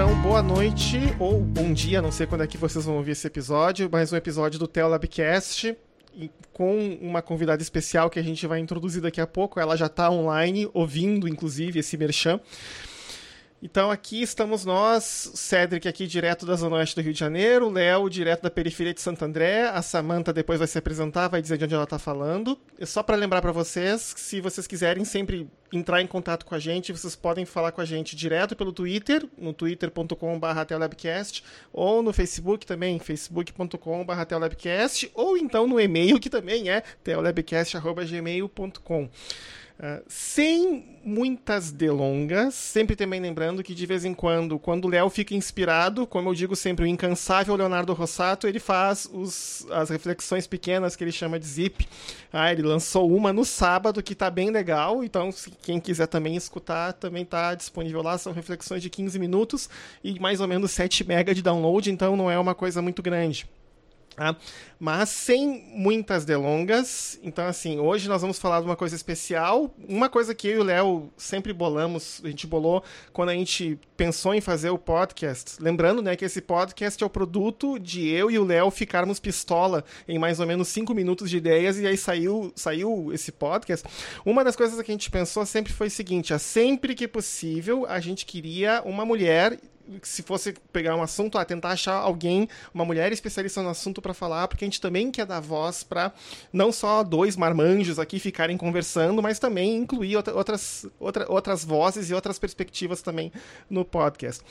então, boa noite ou bom dia, não sei quando é que vocês vão ouvir esse episódio, mais um episódio do Telabcast com uma convidada especial que a gente vai introduzir daqui a pouco. Ela já está online, ouvindo, inclusive, esse merchan. Então aqui estamos nós, Cedric aqui direto da Zona Oeste do Rio de Janeiro, Léo direto da periferia de Santo André, a Samanta depois vai se apresentar, vai dizer de onde ela está falando. É só para lembrar para vocês, se vocês quiserem sempre entrar em contato com a gente, vocês podem falar com a gente direto pelo Twitter, no twitter.com.br ou no Facebook também, facebook.com.br ou então no e-mail que também é teolabcast.gmail.com. Uh, sem muitas delongas, sempre também lembrando que de vez em quando, quando o Léo fica inspirado, como eu digo sempre, o incansável Leonardo Rossato, ele faz os, as reflexões pequenas que ele chama de zip. Ah, ele lançou uma no sábado que está bem legal, então se quem quiser também escutar, também está disponível lá, são reflexões de 15 minutos e mais ou menos 7 MB de download, então não é uma coisa muito grande. Tá? Mas sem muitas delongas. Então, assim, hoje nós vamos falar de uma coisa especial. Uma coisa que eu e o Léo sempre bolamos, a gente bolou quando a gente pensou em fazer o podcast. Lembrando, né, que esse podcast é o produto de eu e o Léo ficarmos pistola em mais ou menos cinco minutos de ideias e aí saiu, saiu esse podcast. Uma das coisas que a gente pensou sempre foi o seguinte: sempre que possível, a gente queria uma mulher se fosse pegar um assunto, ah, tentar achar alguém, uma mulher especialista no assunto para falar, porque a gente também quer dar voz para não só dois marmanjos aqui ficarem conversando, mas também incluir outras, outra, outras vozes e outras perspectivas também no podcast.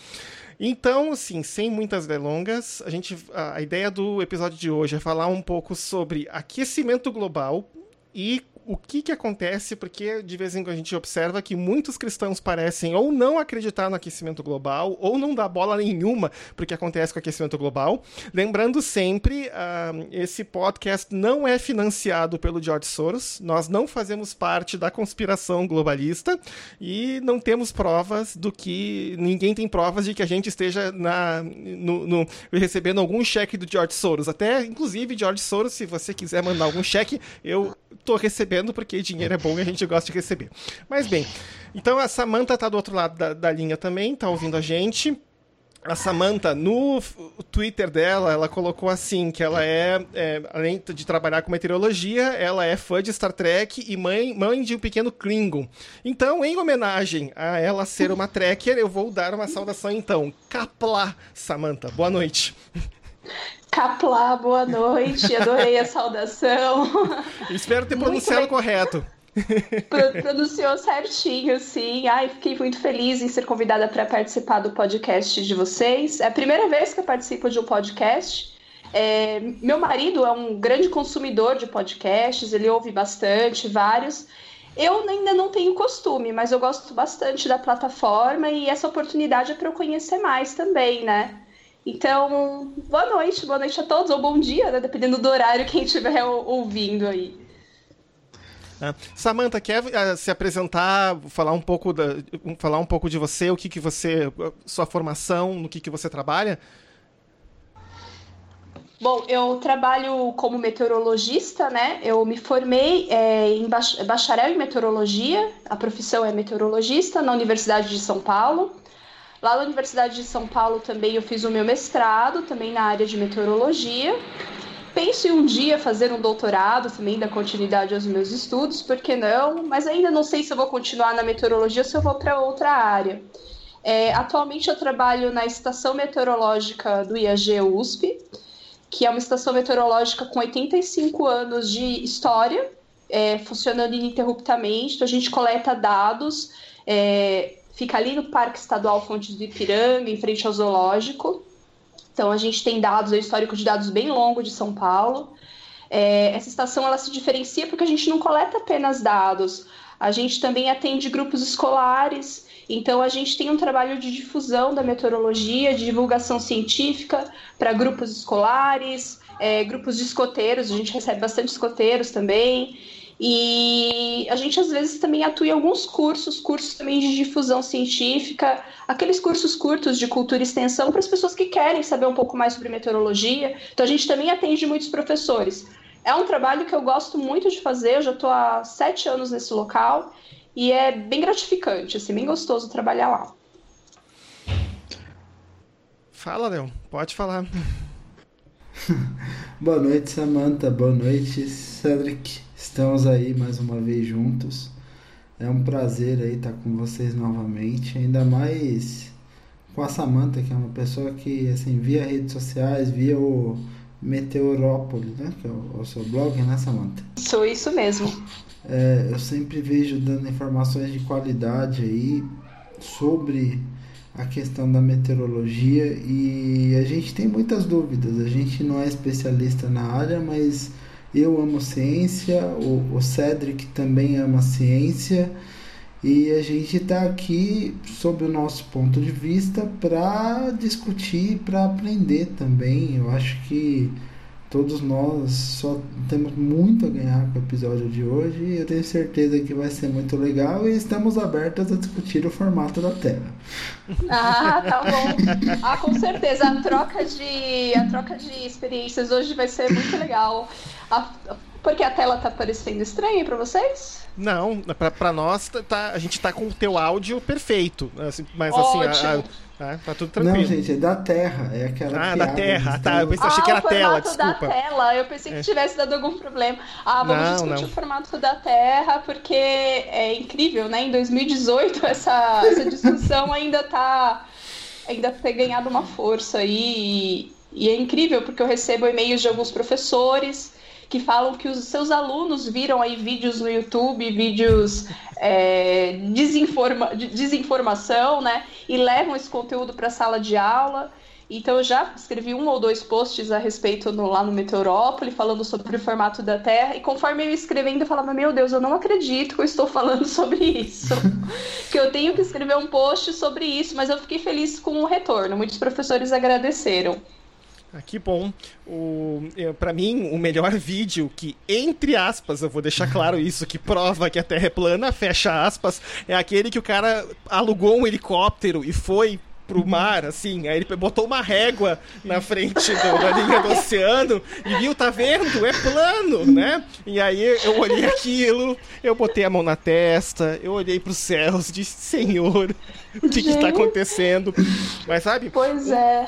Então, assim, sem muitas delongas, a gente a, a ideia do episódio de hoje é falar um pouco sobre aquecimento global e o que, que acontece, porque de vez em quando a gente observa que muitos cristãos parecem ou não acreditar no aquecimento global, ou não dar bola nenhuma para o que acontece com o aquecimento global. Lembrando sempre, uh, esse podcast não é financiado pelo George Soros, nós não fazemos parte da conspiração globalista e não temos provas do que. Ninguém tem provas de que a gente esteja na, no, no, recebendo algum cheque do George Soros. Até, inclusive, George Soros, se você quiser mandar algum cheque, eu tô recebendo porque dinheiro é bom e a gente gosta de receber. Mas bem, então a Samantha tá do outro lado da, da linha também, tá ouvindo a gente. A Samantha, no Twitter dela, ela colocou assim, que ela é, é, além de trabalhar com meteorologia, ela é fã de Star Trek e mãe, mãe de um pequeno Klingon. Então, em homenagem a ela ser uma Trekker, eu vou dar uma saudação então. Kapla, Samantha. Boa noite. Caplá, boa noite, adorei a saudação. Espero ter pronunciado correto. Pro, pronunciou certinho, sim. Ai, fiquei muito feliz em ser convidada para participar do podcast de vocês. É a primeira vez que eu participo de um podcast. É, meu marido é um grande consumidor de podcasts, ele ouve bastante, vários. Eu ainda não tenho costume, mas eu gosto bastante da plataforma e essa oportunidade é para eu conhecer mais também, né? Então, boa noite, boa noite a todos, ou bom dia, né? Dependendo do horário quem estiver ouvindo aí. É. Samantha, quer uh, se apresentar, falar um pouco da, falar um pouco de você, o que, que você, sua formação, no que, que você trabalha? Bom, eu trabalho como meteorologista, né? Eu me formei é, em bacharel em meteorologia, a profissão é meteorologista na Universidade de São Paulo. Lá na Universidade de São Paulo também eu fiz o meu mestrado, também na área de meteorologia. Penso em um dia fazer um doutorado também, dar continuidade aos meus estudos, por que não? Mas ainda não sei se eu vou continuar na meteorologia ou se eu vou para outra área. É, atualmente eu trabalho na estação meteorológica do IAG USP, que é uma estação meteorológica com 85 anos de história, é, funcionando ininterruptamente. Então a gente coleta dados é, Fica ali no Parque Estadual Fontes do Ipiranga, em frente ao zoológico. Então a gente tem dados, é um histórico de dados bem longo de São Paulo. É, essa estação ela se diferencia porque a gente não coleta apenas dados, a gente também atende grupos escolares, então a gente tem um trabalho de difusão da meteorologia, de divulgação científica para grupos escolares, é, grupos de escoteiros, a gente recebe bastante escoteiros também. E a gente às vezes também atua em alguns cursos, cursos também de difusão científica, aqueles cursos curtos de cultura e extensão para as pessoas que querem saber um pouco mais sobre meteorologia. Então a gente também atende muitos professores. É um trabalho que eu gosto muito de fazer, eu já estou há sete anos nesse local e é bem gratificante, assim, bem gostoso trabalhar lá. Fala, Léo. Pode falar. Boa noite, Samantha. Boa noite, Cedric. Estamos aí mais uma vez juntos. É um prazer aí estar com vocês novamente, ainda mais com a Samantha, que é uma pessoa que, assim, via redes sociais, via o Meteorópolis, né? Que é o, o seu blog, né, Samantha? Sou isso mesmo. É, eu sempre vejo dando informações de qualidade aí sobre a questão da meteorologia e a gente tem muitas dúvidas. A gente não é especialista na área, mas eu amo ciência, o, o Cedric também ama ciência e a gente está aqui, sob o nosso ponto de vista, para discutir, para aprender também. Eu acho que todos nós só temos muito a ganhar com o episódio de hoje e eu tenho certeza que vai ser muito legal e estamos abertos a discutir o formato da Terra. Ah, tá bom. Ah, com certeza. A troca de, a troca de experiências hoje vai ser muito legal. A, porque a tela tá parecendo estranha para vocês? Não, para nós tá, a gente tá com o teu áudio perfeito. Assim, mas Ótimo. assim, a, a Tá, tá tudo tranquilo. Não, gente, é da Terra. É aquela Ah, da Terra. Tá, eu pensei, achei que era ah, tela, desculpa. da tela. Eu pensei que é. tivesse dado algum problema. Ah, vamos não, discutir não. o formato da Terra, porque é incrível, né? Em 2018, essa, essa discussão ainda tá... Ainda tem ganhado uma força aí. E, e é incrível, porque eu recebo e-mails de alguns professores que falam que os seus alunos viram aí vídeos no YouTube, vídeos é, desinforma, de desinformação, né? E levam esse conteúdo para a sala de aula. Então eu já escrevi um ou dois posts a respeito no, lá no Meteorópole, falando sobre o formato da Terra, e conforme eu ia escrevendo, eu falava, meu Deus, eu não acredito que eu estou falando sobre isso. que eu tenho que escrever um post sobre isso, mas eu fiquei feliz com o retorno. Muitos professores agradeceram. Ah, que bom. O, para mim, o melhor vídeo que, entre aspas, eu vou deixar claro isso, que prova que a Terra é plana, fecha aspas, é aquele que o cara alugou um helicóptero e foi pro mar, assim, aí ele botou uma régua na frente do, da linha do oceano e viu, tá vendo? É plano, né? E aí eu olhei aquilo, eu botei a mão na testa, eu olhei pros céus, disse, Senhor, o que que tá acontecendo? Mas sabe? Pois é.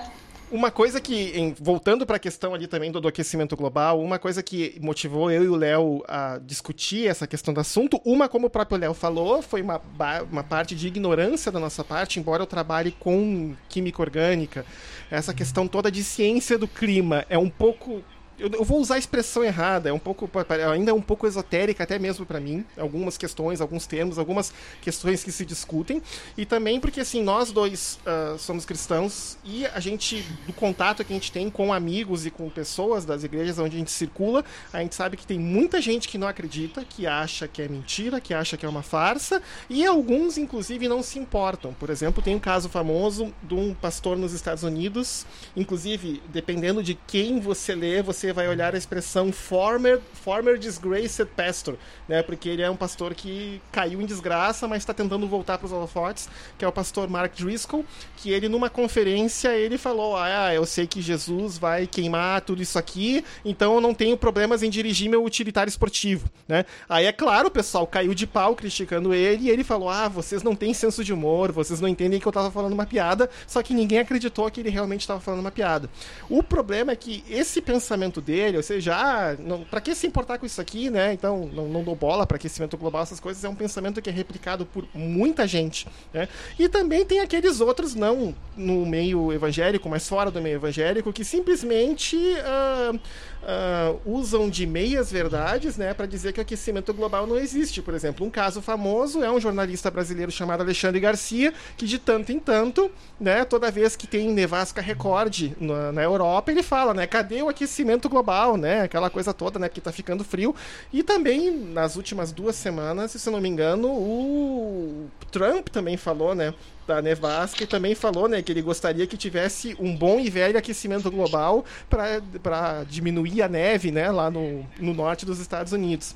Uma coisa que, em, voltando para a questão ali também do, do, aquecimento global, uma coisa que motivou eu e o Léo a discutir essa questão do assunto, uma, como o próprio Léo falou, foi uma, uma parte de ignorância da nossa parte, embora eu trabalhe com química orgânica. Essa questão toda de ciência do clima é um pouco eu, eu, vou usar a expressão errada, é um pouco ainda é um pouco esotérica até mesmo para mim, algumas questões, alguns termos, algumas questões que se discutem e também porque assim nós dois uh, somos cristãos e a gente do contato que a gente tem com amigos e com pessoas das igrejas onde a gente circula, a gente sabe que tem muita gente que não acredita, que acha que é mentira, que acha que é uma farsa e alguns inclusive não se importam. Por exemplo, tem um caso famoso de um pastor nos Estados Unidos, inclusive dependendo de quem você lê, você vai olhar a expressão former, former disgraced pastor, né? Porque ele é um pastor que caiu em desgraça, mas está tentando voltar para os holofotes, que é o pastor Mark Driscoll, que ele numa conferência ele falou: "Ah, eu sei que Jesus vai queimar tudo isso aqui, então eu não tenho problemas em dirigir meu utilitário esportivo", né? Aí é claro, o pessoal caiu de pau criticando ele e ele falou: "Ah, vocês não têm senso de humor, vocês não entendem que eu estava falando uma piada", só que ninguém acreditou que ele realmente estava falando uma piada. O problema é que esse pensamento dele, ou seja, ah, para que se importar com isso aqui, né? Então, não, não dou bola para aquecimento global, essas coisas, é um pensamento que é replicado por muita gente, né? E também tem aqueles outros, não no meio evangélico, mas fora do meio evangélico, que simplesmente uh, uh, usam de meias verdades, né, para dizer que o aquecimento global não existe. Por exemplo, um caso famoso é um jornalista brasileiro chamado Alexandre Garcia, que de tanto em tanto, né, toda vez que tem nevasca recorde na, na Europa, ele fala, né, cadê o aquecimento global, né, aquela coisa toda, né, que tá ficando frio. E também nas últimas duas semanas, se não me engano, o Trump também falou, né, da nevasca e também falou né, que ele gostaria que tivesse um bom e velho aquecimento global para diminuir a neve né, lá no, no norte dos Estados Unidos.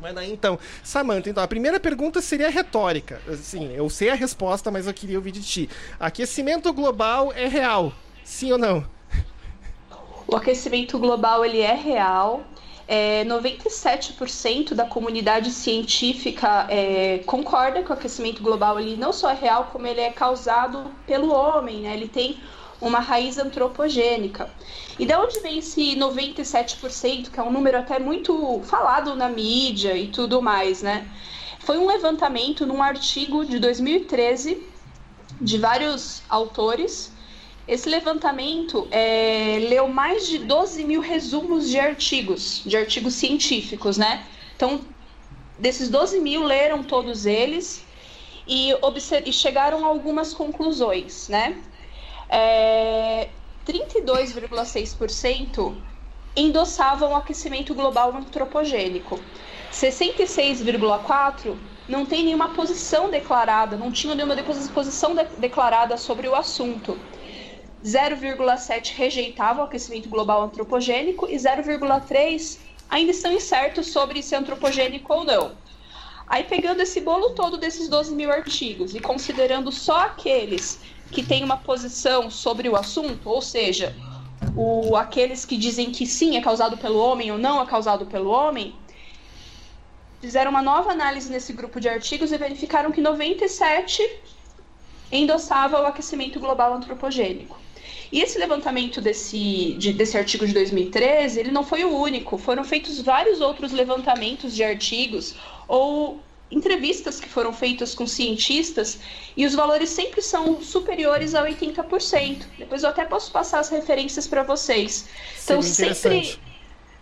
Mas daí então, Samantha, então a primeira pergunta seria retórica. Assim, eu sei a resposta, mas eu queria ouvir de ti. Aquecimento global é real? Sim ou não? O aquecimento global ele é real é, 97% da comunidade científica é, concorda que o aquecimento global ele não só é real, como ele é causado pelo homem, né? Ele tem uma raiz antropogênica. E de onde vem esse 97%, que é um número até muito falado na mídia e tudo mais, né? Foi um levantamento num artigo de 2013 de vários autores. Esse levantamento é, leu mais de 12 mil resumos de artigos, de artigos científicos, né? Então, desses 12 mil, leram todos eles e, e chegaram a algumas conclusões, né? É, 32,6% endossavam o aquecimento global antropogênico. 66,4% não tem nenhuma posição declarada, não tinham nenhuma posição de declarada sobre o assunto. 0,7 rejeitavam o aquecimento global antropogênico e 0,3 ainda estão incertos sobre se é antropogênico ou não. Aí, pegando esse bolo todo desses 12 mil artigos e considerando só aqueles que têm uma posição sobre o assunto, ou seja, o, aqueles que dizem que sim, é causado pelo homem ou não é causado pelo homem, fizeram uma nova análise nesse grupo de artigos e verificaram que 97 endossava o aquecimento global antropogênico. E esse levantamento desse, de, desse artigo de 2013, ele não foi o único. Foram feitos vários outros levantamentos de artigos ou entrevistas que foram feitas com cientistas e os valores sempre são superiores a 80%. Depois eu até posso passar as referências para vocês. Então, sempre,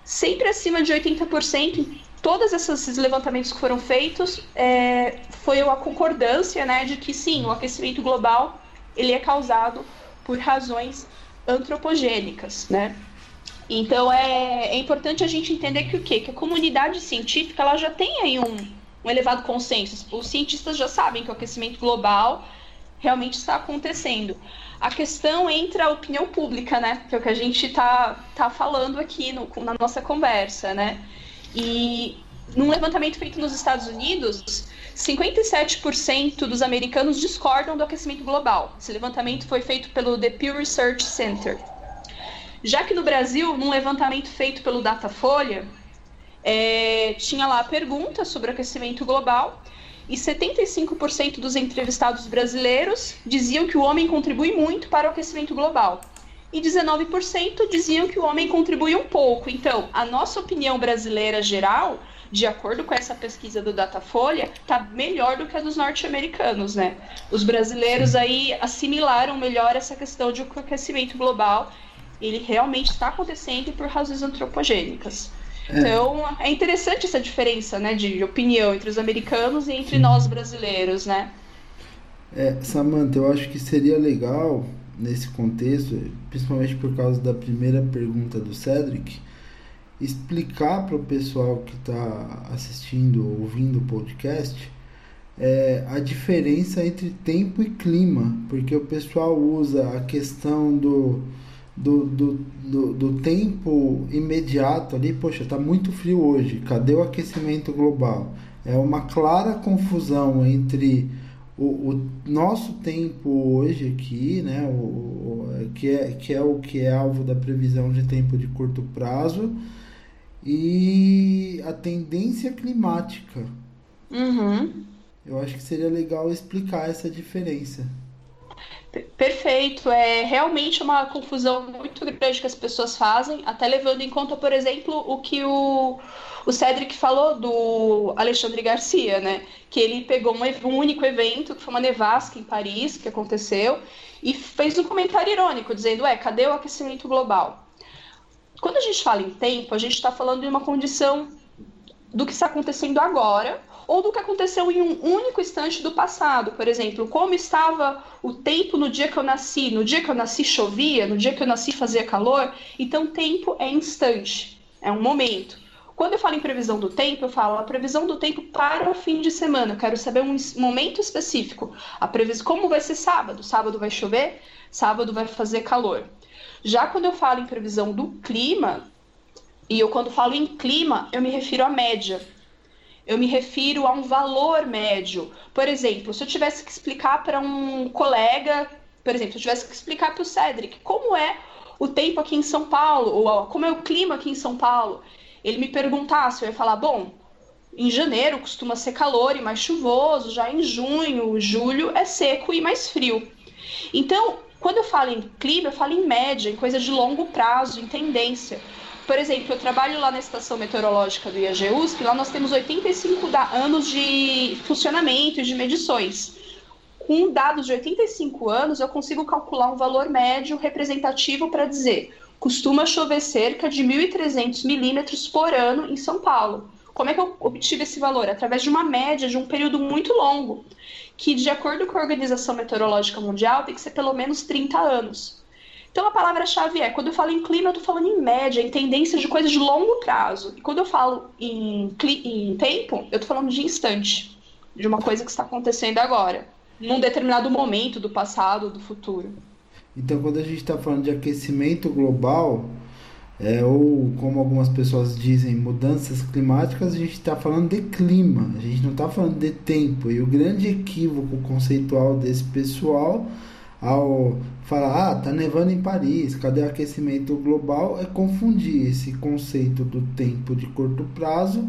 sempre acima de 80% em todos esses levantamentos que foram feitos, é, foi a concordância né, de que sim, o aquecimento global ele é causado por razões antropogênicas, né? Então é, é importante a gente entender que o quê? Que a comunidade científica ela já tem aí um, um elevado consenso. Os cientistas já sabem que o aquecimento global realmente está acontecendo. A questão entra a opinião pública, né? Que é o que a gente está tá falando aqui no, na nossa conversa, né? E num levantamento feito nos Estados Unidos, 57% dos americanos discordam do aquecimento global. Esse levantamento foi feito pelo The Pew Research Center. Já que no Brasil, num levantamento feito pelo Datafolha, é, tinha lá a pergunta sobre aquecimento global e 75% dos entrevistados brasileiros diziam que o homem contribui muito para o aquecimento global. E 19% diziam que o homem contribui um pouco. Então, a nossa opinião brasileira geral de acordo com essa pesquisa do Datafolha, está melhor do que a dos norte-americanos, né? Os brasileiros aí assimilaram melhor essa questão de aquecimento global. Ele realmente está acontecendo por razões antropogênicas. É. Então, é interessante essa diferença, né, de opinião entre os americanos e entre nós brasileiros, né? É, Samantha, eu acho que seria legal nesse contexto, principalmente por causa da primeira pergunta do Cedric, explicar para o pessoal que está assistindo, ouvindo o podcast, é, a diferença entre tempo e clima, porque o pessoal usa a questão do, do, do, do, do tempo imediato ali, poxa, está muito frio hoje, cadê o aquecimento global? É uma clara confusão entre o, o nosso tempo hoje aqui, né, o, o, que, é, que é o que é alvo da previsão de tempo de curto prazo, e a tendência climática. Uhum. Eu acho que seria legal explicar essa diferença. Perfeito, é realmente uma confusão muito grande que as pessoas fazem, até levando em conta, por exemplo, o que o, o Cedric falou do Alexandre Garcia, né? Que ele pegou um, um único evento, que foi uma nevasca em Paris, que aconteceu, e fez um comentário irônico, dizendo: Ué, cadê o aquecimento global? Quando a gente fala em tempo, a gente está falando de uma condição do que está acontecendo agora ou do que aconteceu em um único instante do passado. Por exemplo, como estava o tempo no dia que eu nasci. No dia que eu nasci chovia, no dia que eu nasci fazia calor. Então, tempo é instante, é um momento. Quando eu falo em previsão do tempo, eu falo a previsão do tempo para o fim de semana. Eu quero saber um momento específico. A previsão, como vai ser sábado? Sábado vai chover? Sábado vai fazer calor. Já quando eu falo em previsão do clima, e eu quando falo em clima, eu me refiro à média. Eu me refiro a um valor médio. Por exemplo, se eu tivesse que explicar para um colega, por exemplo, se eu tivesse que explicar para o Cedric como é o tempo aqui em São Paulo, ou como é o clima aqui em São Paulo, ele me perguntasse, eu ia falar, bom, em janeiro costuma ser calor e mais chuvoso, já em junho, julho é seco e mais frio. Então, Quando eu falo em clima, eu falo em média, em coisa de longo prazo, em tendência. Por exemplo, eu trabalho lá na estação meteorológica do IAGUSP, lá nós temos 85 anos de funcionamento e de medições. Com dados de 85 anos, eu consigo calcular um valor médio representativo para dizer costuma chover cerca de 1.300 milímetros por ano em São Paulo. Como é que eu obtive esse valor? Através de uma média de um período muito longo que, de acordo com a Organização Meteorológica Mundial, tem que ser pelo menos 30 anos. Então a palavra-chave é, quando eu falo em clima, eu estou falando em média, em tendência de coisas de longo prazo. E quando eu falo em, em tempo, eu estou falando de instante, de uma coisa que está acontecendo agora, num determinado momento do passado, do futuro. Então quando a gente está falando de aquecimento global, é, ou como algumas pessoas dizem, mudanças climáticas, a gente está falando de clima, a gente não está falando de tempo. E o grande equívoco conceitual desse pessoal ao falar, ah, tá nevando em Paris, cadê o aquecimento global? É confundir esse conceito do tempo de curto prazo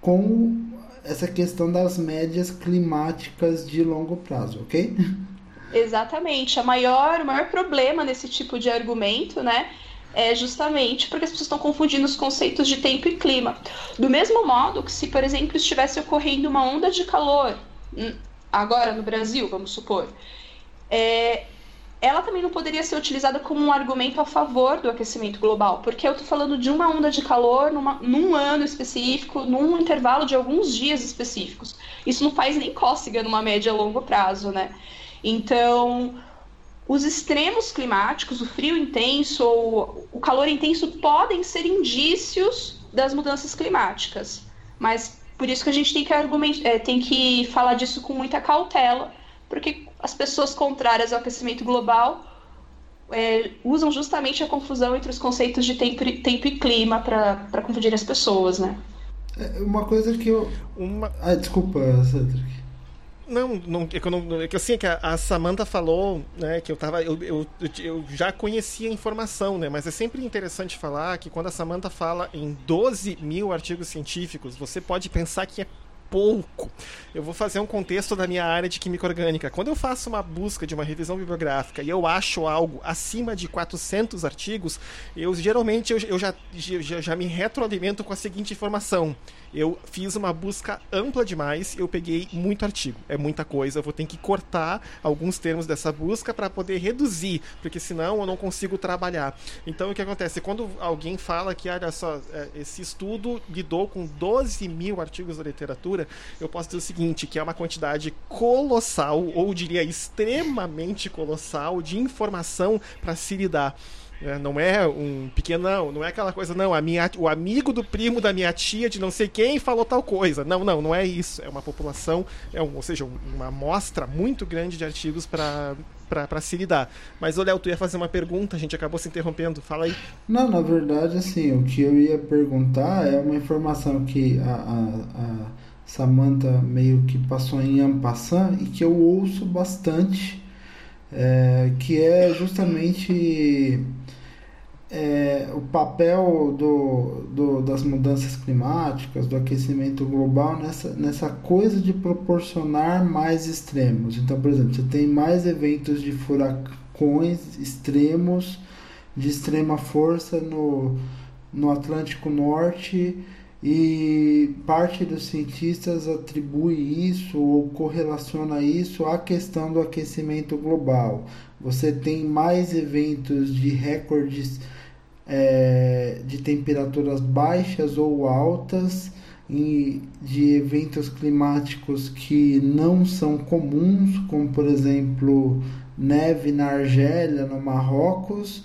com essa questão das médias climáticas de longo prazo, ok? Exatamente. A maior, o maior problema nesse tipo de argumento, né? É justamente porque as pessoas estão confundindo os conceitos de tempo e clima. Do mesmo modo que se, por exemplo, estivesse ocorrendo uma onda de calor hum, agora no Brasil, vamos supor, é, ela também não poderia ser utilizada como um argumento a favor do aquecimento global, porque eu estou falando de uma onda de calor numa, num ano específico, num intervalo de alguns dias específicos. Isso não faz nem cócega numa média a longo prazo, né? Então, os extremos climáticos, o frio intenso ou o calor intenso podem ser indícios das mudanças climáticas, mas por isso que a gente tem que, argument... É, tem que falar disso com muita cautela, porque as pessoas contrárias ao aquecimento global é, usam justamente a confusão entre os conceitos de tempo, tempo e clima para confundir as pessoas, né? É uma coisa que eu. Uma... Ah, desculpa, Cedric. Não, não, é que não. É que assim, é que a, a Samantha falou, né, que eu tava. Eu, eu, eu, já conhecia a informação, né? Mas é sempre interessante falar que quando a Samantha fala em 12 mil artigos científicos, você pode pensar que é pouco. Eu vou fazer um contexto da minha área de química orgânica. Quando eu faço uma busca de uma revisão bibliográfica e eu acho algo acima de 400 artigos, eu geralmente eu, eu já, já, já me retroalimento com a seguinte informação eu fiz uma busca ampla demais, eu peguei muito artigo. É muita coisa, eu vou ter que cortar alguns termos dessa busca para poder reduzir, porque senão eu não consigo trabalhar. Então o que acontece? Quando alguém fala que, olha só, é, esse estudo lidou com 12 mil artigos da literatura, eu posso dizer o seguinte, que é uma quantidade colossal, ou diria extremamente colossal, de informação para se lidar. É, não é um pequenão, não é aquela coisa, não, a minha, o amigo do primo da minha tia de não sei quem falou tal coisa. Não, não, não é isso. É uma população, é um, ou seja, uma amostra muito grande de artigos para para se lidar. Mas, o Léo, tu ia fazer uma pergunta, a gente acabou se interrompendo. Fala aí. Não, na verdade, assim, o que eu ia perguntar é uma informação que a, a, a Samantha meio que passou em ampassant e que eu ouço bastante, é, que é justamente é, o papel do, do, das mudanças climáticas, do aquecimento global nessa, nessa coisa de proporcionar mais extremos. Então, por exemplo, você tem mais eventos de furacões extremos, de extrema força no, no Atlântico Norte e parte dos cientistas atribui isso ou correlaciona isso à questão do aquecimento global. Você tem mais eventos de recordes é, de temperaturas baixas ou altas e de eventos climáticos que não são comuns, como por exemplo neve na Argélia, no Marrocos,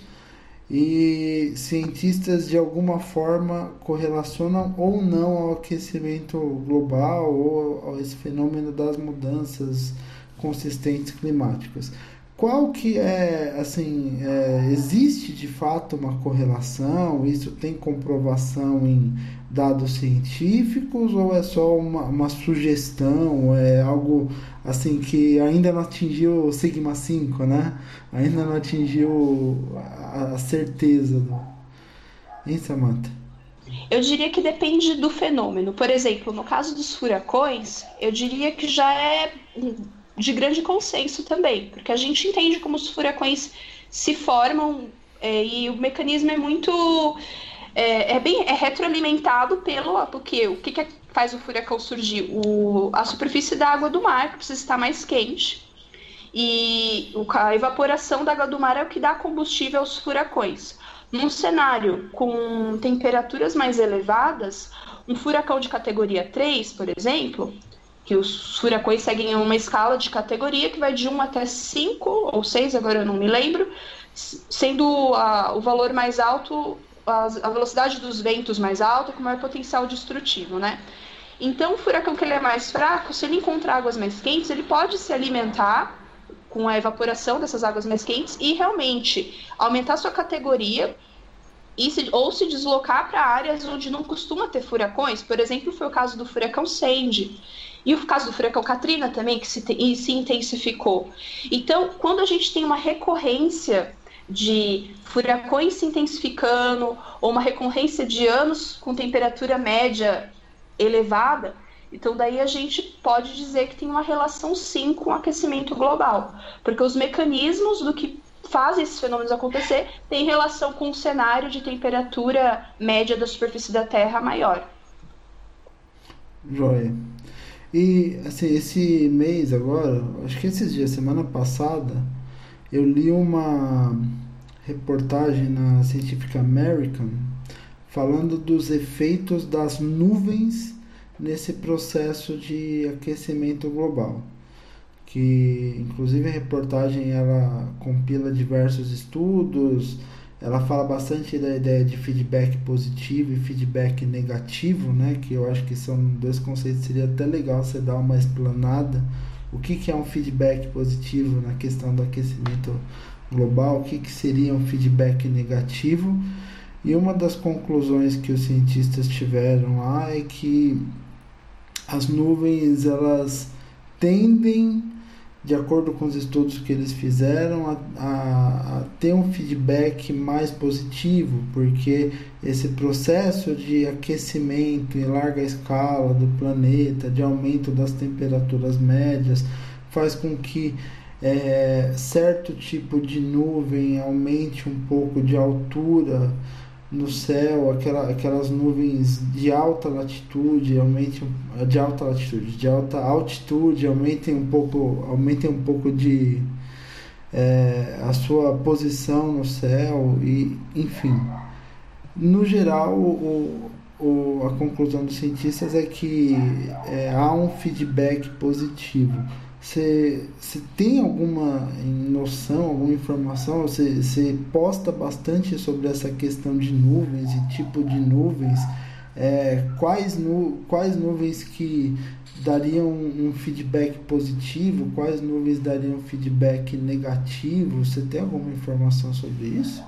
e cientistas de alguma forma correlacionam ou não ao aquecimento global ou a esse fenômeno das mudanças consistentes climáticas. Qual que é, assim, é, existe de fato uma correlação? Isso tem comprovação em dados científicos ou é só uma, uma sugestão? É algo, assim, que ainda não atingiu o sigma 5, né? Ainda não atingiu a, a certeza. Hein, Samantha? Eu diria que depende do fenômeno. Por exemplo, no caso dos furacões, eu diria que já é de grande consenso também, porque a gente entende como os furacões se formam é, e o mecanismo é muito é, é, bem é retroalimentado pelo porque o que, que faz o furacão surgir? O, a superfície da água do mar que precisa estar mais quente e a evaporação da água do mar é o que dá combustível aos furacões. Num cenário com temperaturas mais elevadas um furacão de categoria 3 por exemplo que os furacões seguem uma escala de categoria que vai de 1 até 5 ou 6, agora eu não me lembro, sendo a, o valor mais alto, a, a, velocidade dos ventos mais alta com maior potencial destrutivo, né? Então, o furacão que ele é mais fraco, se ele encontrar águas mais quentes, ele pode se alimentar com a evaporação dessas águas mais quentes e realmente aumentar sua categoria e se, ou se deslocar para áreas onde não costuma ter furacões. Por exemplo, foi o caso do furacão Sandy. E o caso do furacão Katrina também, que se, se intensificou. Então, quando a gente tem uma recorrência de furacões se intensificando, ou uma recorrência de anos com temperatura média elevada, então daí a gente pode dizer que tem uma relação sim com o aquecimento global, porque os mecanismos do que fazem esses fenômenos acontecer têm relação com o cenário de temperatura média da superfície da Terra maior. Joia. E assim, esse mês agora, acho que esses dias, semana passada, eu li uma reportagem na Scientific American falando dos efeitos das nuvens nesse processo de aquecimento global. Que inclusive a reportagem ela compila diversos estudos, ela fala bastante da ideia de feedback positivo e feedback negativo, né? Que eu acho que são dois conceitos seria até legal você dar uma explanada. O que, que é um feedback positivo na questão do aquecimento global? O que, que seria um feedback negativo? E uma das conclusões que os cientistas tiveram lá é que as nuvens elas tendem de acordo com os estudos que eles fizeram, a, a, a, ter um feedback mais positivo, porque esse processo de aquecimento em larga escala do planeta, de aumento das temperaturas médias, faz com que é, certo tipo de nuvem aumente um pouco de altura no céu, aquela, aquelas nuvens de alta latitude, aumentem de alta latitude, de alta altitude, aumentem um pouco, aumentem um pouco de é, a sua posição no céu e enfim. No geral, o, o, a conclusão dos cientistas é que é, há um feedback positivo você, tem alguma noção, alguma informação? Você, você posta bastante sobre essa questão de nuvens e tipo de nuvens. É, quais, nu, quais nuvens que dariam um feedback positivo? Quais nuvens dariam feedback negativo? Você tem alguma informação sobre isso?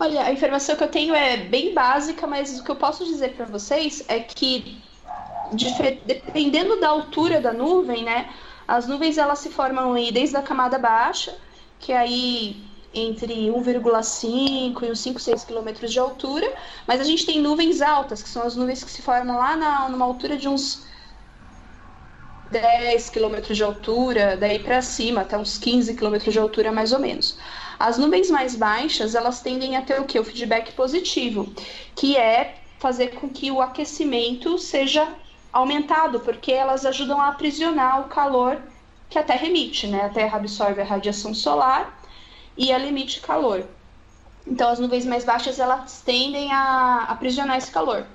Olha, a informação que eu tenho é bem básica, mas o que eu posso dizer para vocês é que, dependendo da altura da nuvem, né, as nuvens elas se formam aí desde a camada baixa, que é aí entre 1,5 e uns 5, 6 quilômetros de altura, mas a gente tem nuvens altas, que são as nuvens que se formam lá na, numa altura de uns 10 quilômetros de altura, daí para cima, até uns 15 quilômetros de altura mais ou menos. As nuvens mais baixas, elas tendem a ter o que? O feedback positivo, que é fazer com que o aquecimento seja aumentado, porque elas ajudam a aprisionar o calor que a Terra emite, né? A Terra absorve a radiação solar e ela emite calor. Então, as nuvens mais baixas elas tendem a aprisionar esse calor.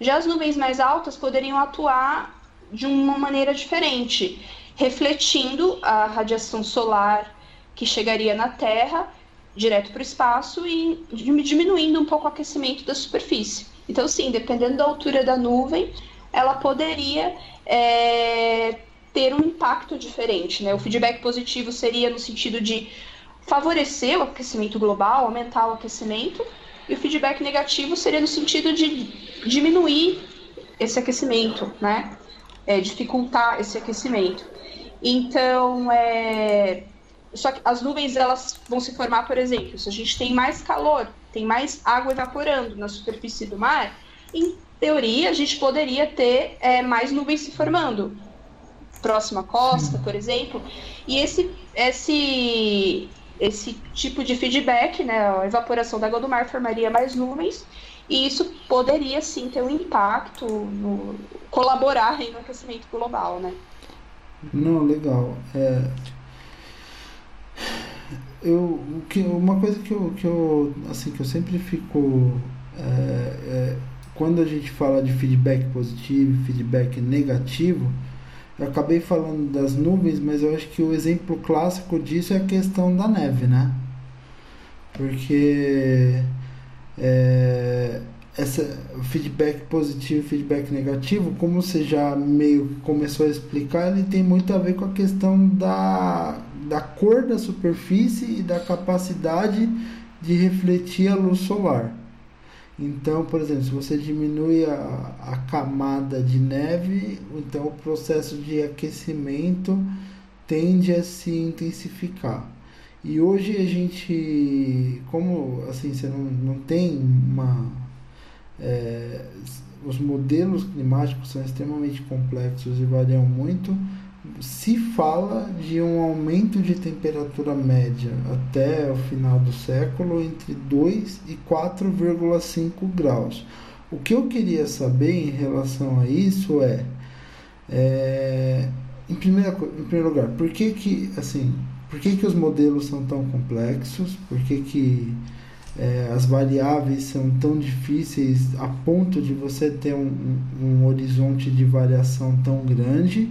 Já as nuvens mais altas poderiam atuar de uma maneira diferente, refletindo a radiação solar que chegaria na Terra direto para o espaço e diminuindo um pouco o aquecimento da superfície. Então, sim, dependendo da altura da nuvem, ela poderia é, ter um impacto diferente. Né? O feedback positivo seria no sentido de favorecer o aquecimento global, aumentar o aquecimento, e o feedback negativo seria no sentido de diminuir esse aquecimento, né? É, dificultar esse aquecimento. Então, é... só que as nuvens elas vão se formar, por exemplo, se a gente tem mais calor, tem mais água evaporando na superfície do mar, teoria, a gente poderia ter é, mais nuvens se formando. próximo à costa, por exemplo. E esse, esse, esse tipo de feedback, né, a evaporação da água do mar formaria mais nuvens, e isso poderia sim ter um impacto, no, colaborar no aquecimento global, né? Não, legal. É, eu, que, uma coisa que eu, que eu, assim, que eu sempre fico. É, é, quando a gente fala de feedback positivo feedback negativo, eu acabei falando das nuvens, mas eu acho que o exemplo clássico disso é a questão da neve, né? Porque é, essa feedback positivo feedback negativo, como você já meio começou a explicar, ele tem muito a ver com a questão da da cor da superfície e da capacidade de refletir a luz solar. Então, por exemplo, se você diminui a, a camada de neve, então o processo de aquecimento tende a se intensificar. E hoje a gente, como assim, você não, não tem uma. É, os modelos climáticos são extremamente complexos e variam muito se fala de um aumento de temperatura média até o final do século entre 2 e 4,5 graus. O que eu queria saber em relação a isso é, é em, primeira, em primeiro lugar, por que que, assim, por que que os modelos são tão complexos? Por que que é, as variáveis são tão difíceis a ponto de você ter um, um, um horizonte de variação tão grande?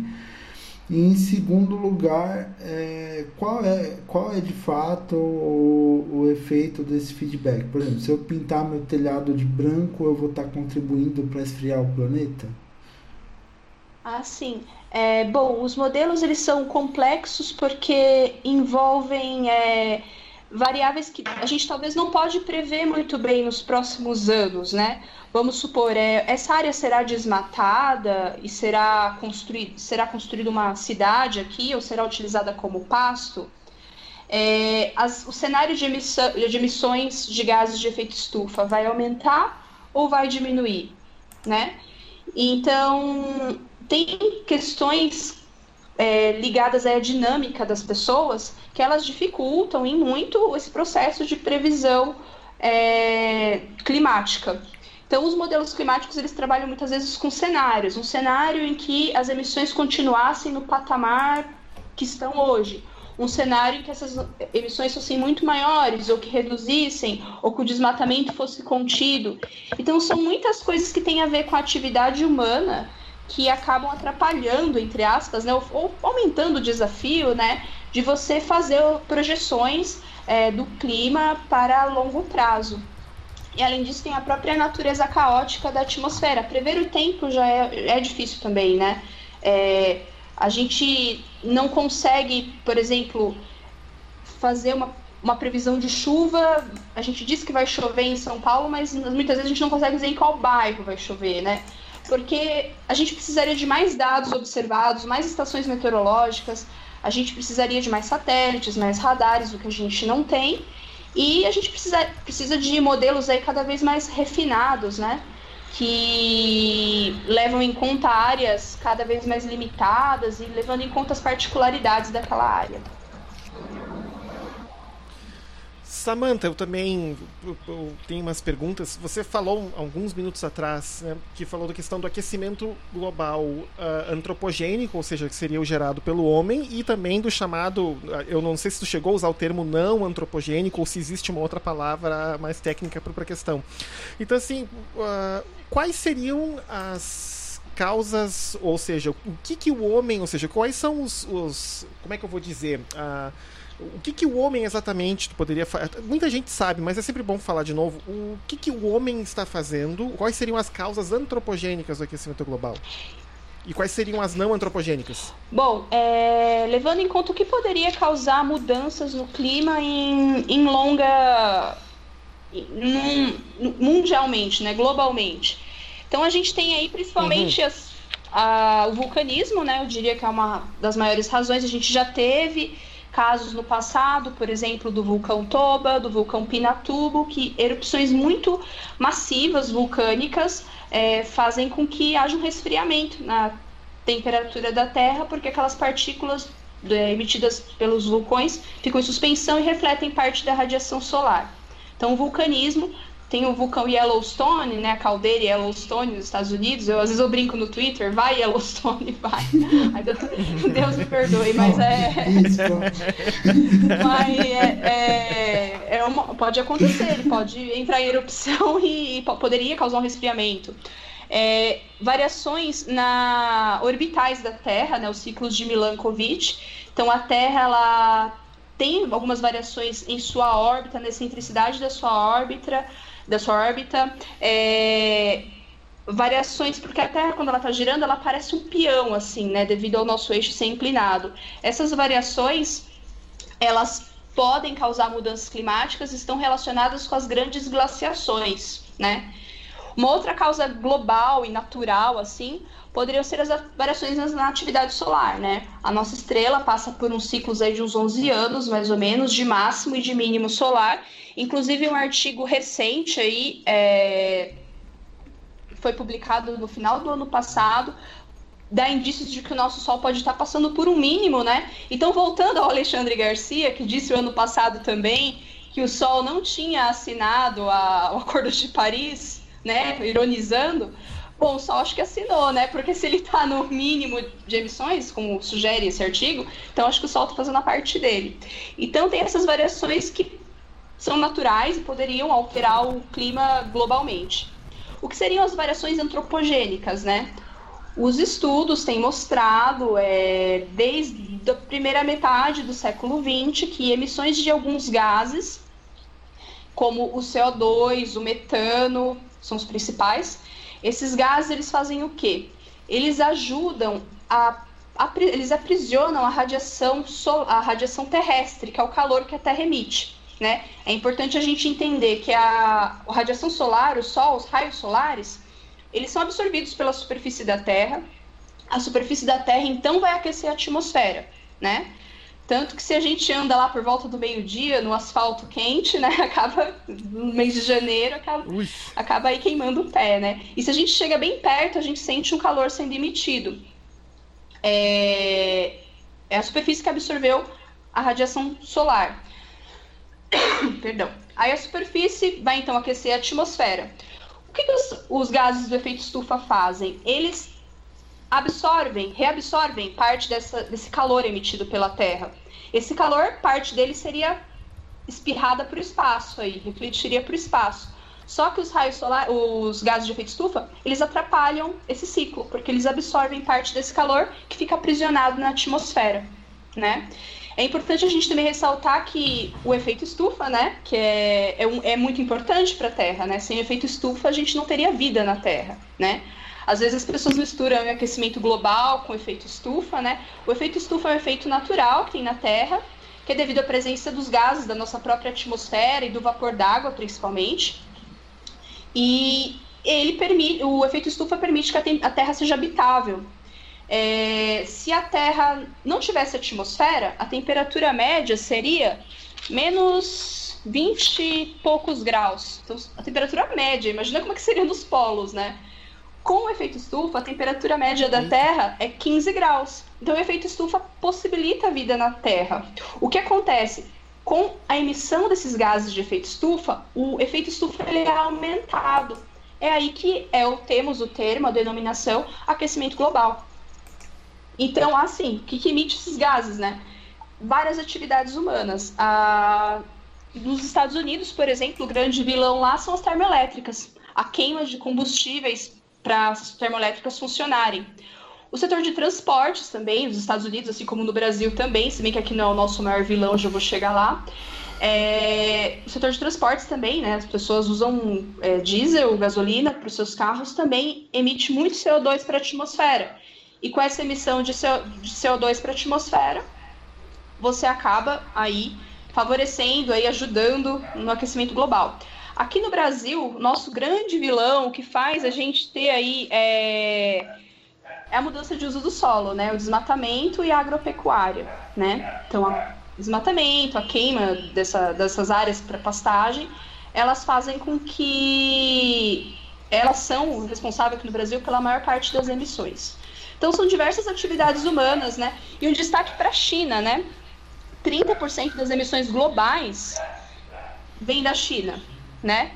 E em segundo lugar, é, qual, é, qual é de fato o, o, efeito desse feedback? Por exemplo, se eu pintar meu telhado de branco, eu vou estar contribuindo para esfriar o planeta? Ah, sim. É, bom, os modelos eles são complexos porque envolvem é, variáveis que a gente talvez não pode prever muito bem nos próximos anos, né? Vamos supor, é, essa área será desmatada e será construída, será construída uma cidade aqui ou será utilizada como pasto? É, as, o cenário de, emissão, de emissões de gases de efeito estufa vai aumentar ou vai diminuir, né? Então, tem questões é, ligadas à dinâmica das pessoas que elas dificultam em muito esse processo de previsão é, climática. Então, os modelos climáticos eles trabalham muitas vezes com cenários, um cenário em que as emissões continuassem no patamar que estão hoje, um cenário em que essas emissões fossem muito maiores, ou que reduzissem, ou que o desmatamento fosse contido. Então, são muitas coisas que têm a ver com a atividade humana que acabam atrapalhando, entre aspas, né, ou, aumentando o desafio, né, de você fazer projeções é, do clima para longo prazo. E além disso, tem a própria natureza caótica da atmosfera. Prever o tempo já é, é difícil também, né? É, a gente não consegue, por exemplo, fazer uma, uma previsão de chuva. A gente diz que vai chover em São Paulo, mas muitas vezes a gente não consegue dizer em qual bairro vai chover, né? Porque a gente precisaria de mais dados observados, mais estações meteorológicas, a gente precisaria de mais satélites, mais radares, o que a gente não tem. E a gente precisa, precisa de modelos aí cada vez mais refinados, né? Que levam em conta áreas cada vez mais limitadas e levando em conta as particularidades daquela área. Samantha, eu também eu, tenho umas perguntas. Você falou alguns minutos atrás né, que falou da questão do aquecimento global uh, antropogênico, ou seja, que seria o gerado pelo homem, e também do chamado, ah, eu não sei se tu chegou a usar o termo não antropogênico ou se existe uma outra palavra mais técnica para a questão. Então, assim, uh, quais seriam as causas, ou seja, o que que o homem, ou seja, quais são os, os como é que eu vou dizer, uh, o que, que o homem exatamente poderia fazer? Muita gente sabe, mas é sempre bom falar de novo. O que, que o homem está fazendo? Quais seriam as causas antropogênicas do aquecimento global? E quais seriam as não antropogênicas? Bom, é, levando em conta o que poderia causar mudanças no clima em, em longa. Mundialmente, né, globalmente. Então a gente tem aí principalmente uhum. as, a, o vulcanismo, né? Eu diria que é uma das maiores razões. A gente já teve casos no passado, por exemplo, do vulcão Toba, do vulcão Pinatubo, que erupções muito massivas vulcânicas é, fazem com que haja um resfriamento na, temperatura da Terra, porque aquelas partículas é, emitidas pelos vulcões ficam em suspensão e refletem parte da radiação solar. Então, o vulcanismo tem o vulcão Yellowstone, né, a caldeira Yellowstone nos Estados Unidos. Eu às vezes eu brinco no Twitter, vai Yellowstone, vai. Deus me perdoe, mas é. mas é, é, é uma, pode acontecer, ele pode entrar em erupção e, e poderia causar um resfriamento. É, variações na orbitais da Terra, né, os ciclos de Milankovitch. Então a Terra ela tem algumas variações em sua órbita, na excentricidade da sua órbita, da sua órbita. É, variações, porque a Terra, quando ela está girando, ela parece um peão, assim, né? Devido ao nosso eixo ser inclinado. Essas variações, elas podem causar mudanças climáticas, estão relacionadas com as grandes glaciações, né? Uma outra causa global e natural, assim, poderiam ser as variações na atividade solar, né? A nossa estrela passa por uns ciclos aí de uns 11 anos, mais ou menos, de máximo e de mínimo solar. Inclusive, um artigo recente aí, é... foi publicado no final do ano passado, dá indícios de que o nosso Sol pode estar passando por um mínimo, né? Então, voltando ao Alexandre Garcia, que disse o ano passado também que o Sol não tinha assinado a... o Acordo de Paris, né? Ironizando. Bom, Sol acho que assinou, né? Porque se ele está no mínimo de emissões, como sugere esse artigo, então acho que o Sol está fazendo a parte dele. Então tem essas variações que são naturais e poderiam alterar o clima globalmente. O que seriam as variações antropogênicas, né? Os estudos têm mostrado, é, desde a primeira metade do século XX, que emissões de alguns gases, como o CO2, o metano, são os principais. Esses gases eles fazem o quê? Eles ajudam a, a eles aprisionam a radiação a radiação terrestre, que é o calor que a Terra emite. Né? É importante a gente entender que a, a radiação solar, o Sol, os raios solares, eles são absorvidos pela superfície da Terra. A superfície da Terra então vai aquecer a atmosfera, né? Tanto que se a gente anda lá por volta do meio-dia, no asfalto quente, né? Acaba no mês de janeiro, acaba, acaba aí queimando o pé, né? E se a gente chega bem perto, a gente sente um calor sendo emitido. É, é a superfície que absorveu a radiação solar. Perdão. Aí a superfície vai então aquecer a atmosfera. O que, que os, os gases do efeito estufa fazem? Eles absorvem, reabsorvem parte dessa, desse calor emitido pela Terra. Esse calor, parte dele seria espirrada para o espaço aí, refletiria para o espaço. Só que os raios solares, os gases de efeito estufa, eles atrapalham esse ciclo, porque eles absorvem parte desse calor que fica aprisionado na atmosfera, né? É importante a gente também ressaltar que o efeito estufa, né, que é, é, um, é muito importante para a Terra, né? Sem efeito estufa a gente não teria vida na Terra, né? Às vezes as pessoas misturam o aquecimento global com o efeito estufa, né? O efeito estufa é um efeito natural que tem na Terra, que é devido à presença dos gases da nossa própria atmosfera e do vapor d'água, principalmente. E ele permite, o efeito estufa permite que a, Terra seja habitável. É, se a Terra não tivesse atmosfera, a temperatura média seria menos 20 e poucos graus. Então, a temperatura média, imagina como é que seria nos polos, né? Com o efeito estufa, a temperatura média da Terra é 15 graus. Então, o efeito estufa possibilita a vida na Terra. O que acontece? Com a emissão desses gases de efeito estufa, o efeito estufa ele é aumentado. É aí que é o, temos o termo, a denominação aquecimento global. Então, assim, o que, que emite esses gases, né? Várias atividades humanas. Nos Estados Unidos, por exemplo, o grande vilão lá são as termoelétricas. A queima de combustíveis para as termoelétricas funcionarem. O setor de transportes também, nos Estados Unidos, assim como no Brasil também, se bem que aqui não é o nosso maior vilão, já vou chegar lá. É, o setor de transportes também, né? As pessoas usam é, diesel, gasolina para os seus carros, também emite muito CO2 para a atmosfera. E com essa emissão de, CO, de CO2 para a atmosfera, você acaba aí favorecendo, aí ajudando no aquecimento global. Aqui no Brasil, nosso grande vilão, que faz a gente ter aí é, é a mudança de uso do solo, né? O desmatamento e a agropecuária, né? Então, o desmatamento, a queima dessa, dessas áreas para pastagem, elas fazem com que elas são responsáveis aqui no Brasil pela maior parte das emissões. Então são diversas atividades humanas, né? E um destaque para a China, né? 30% das emissões globais vem da China, né?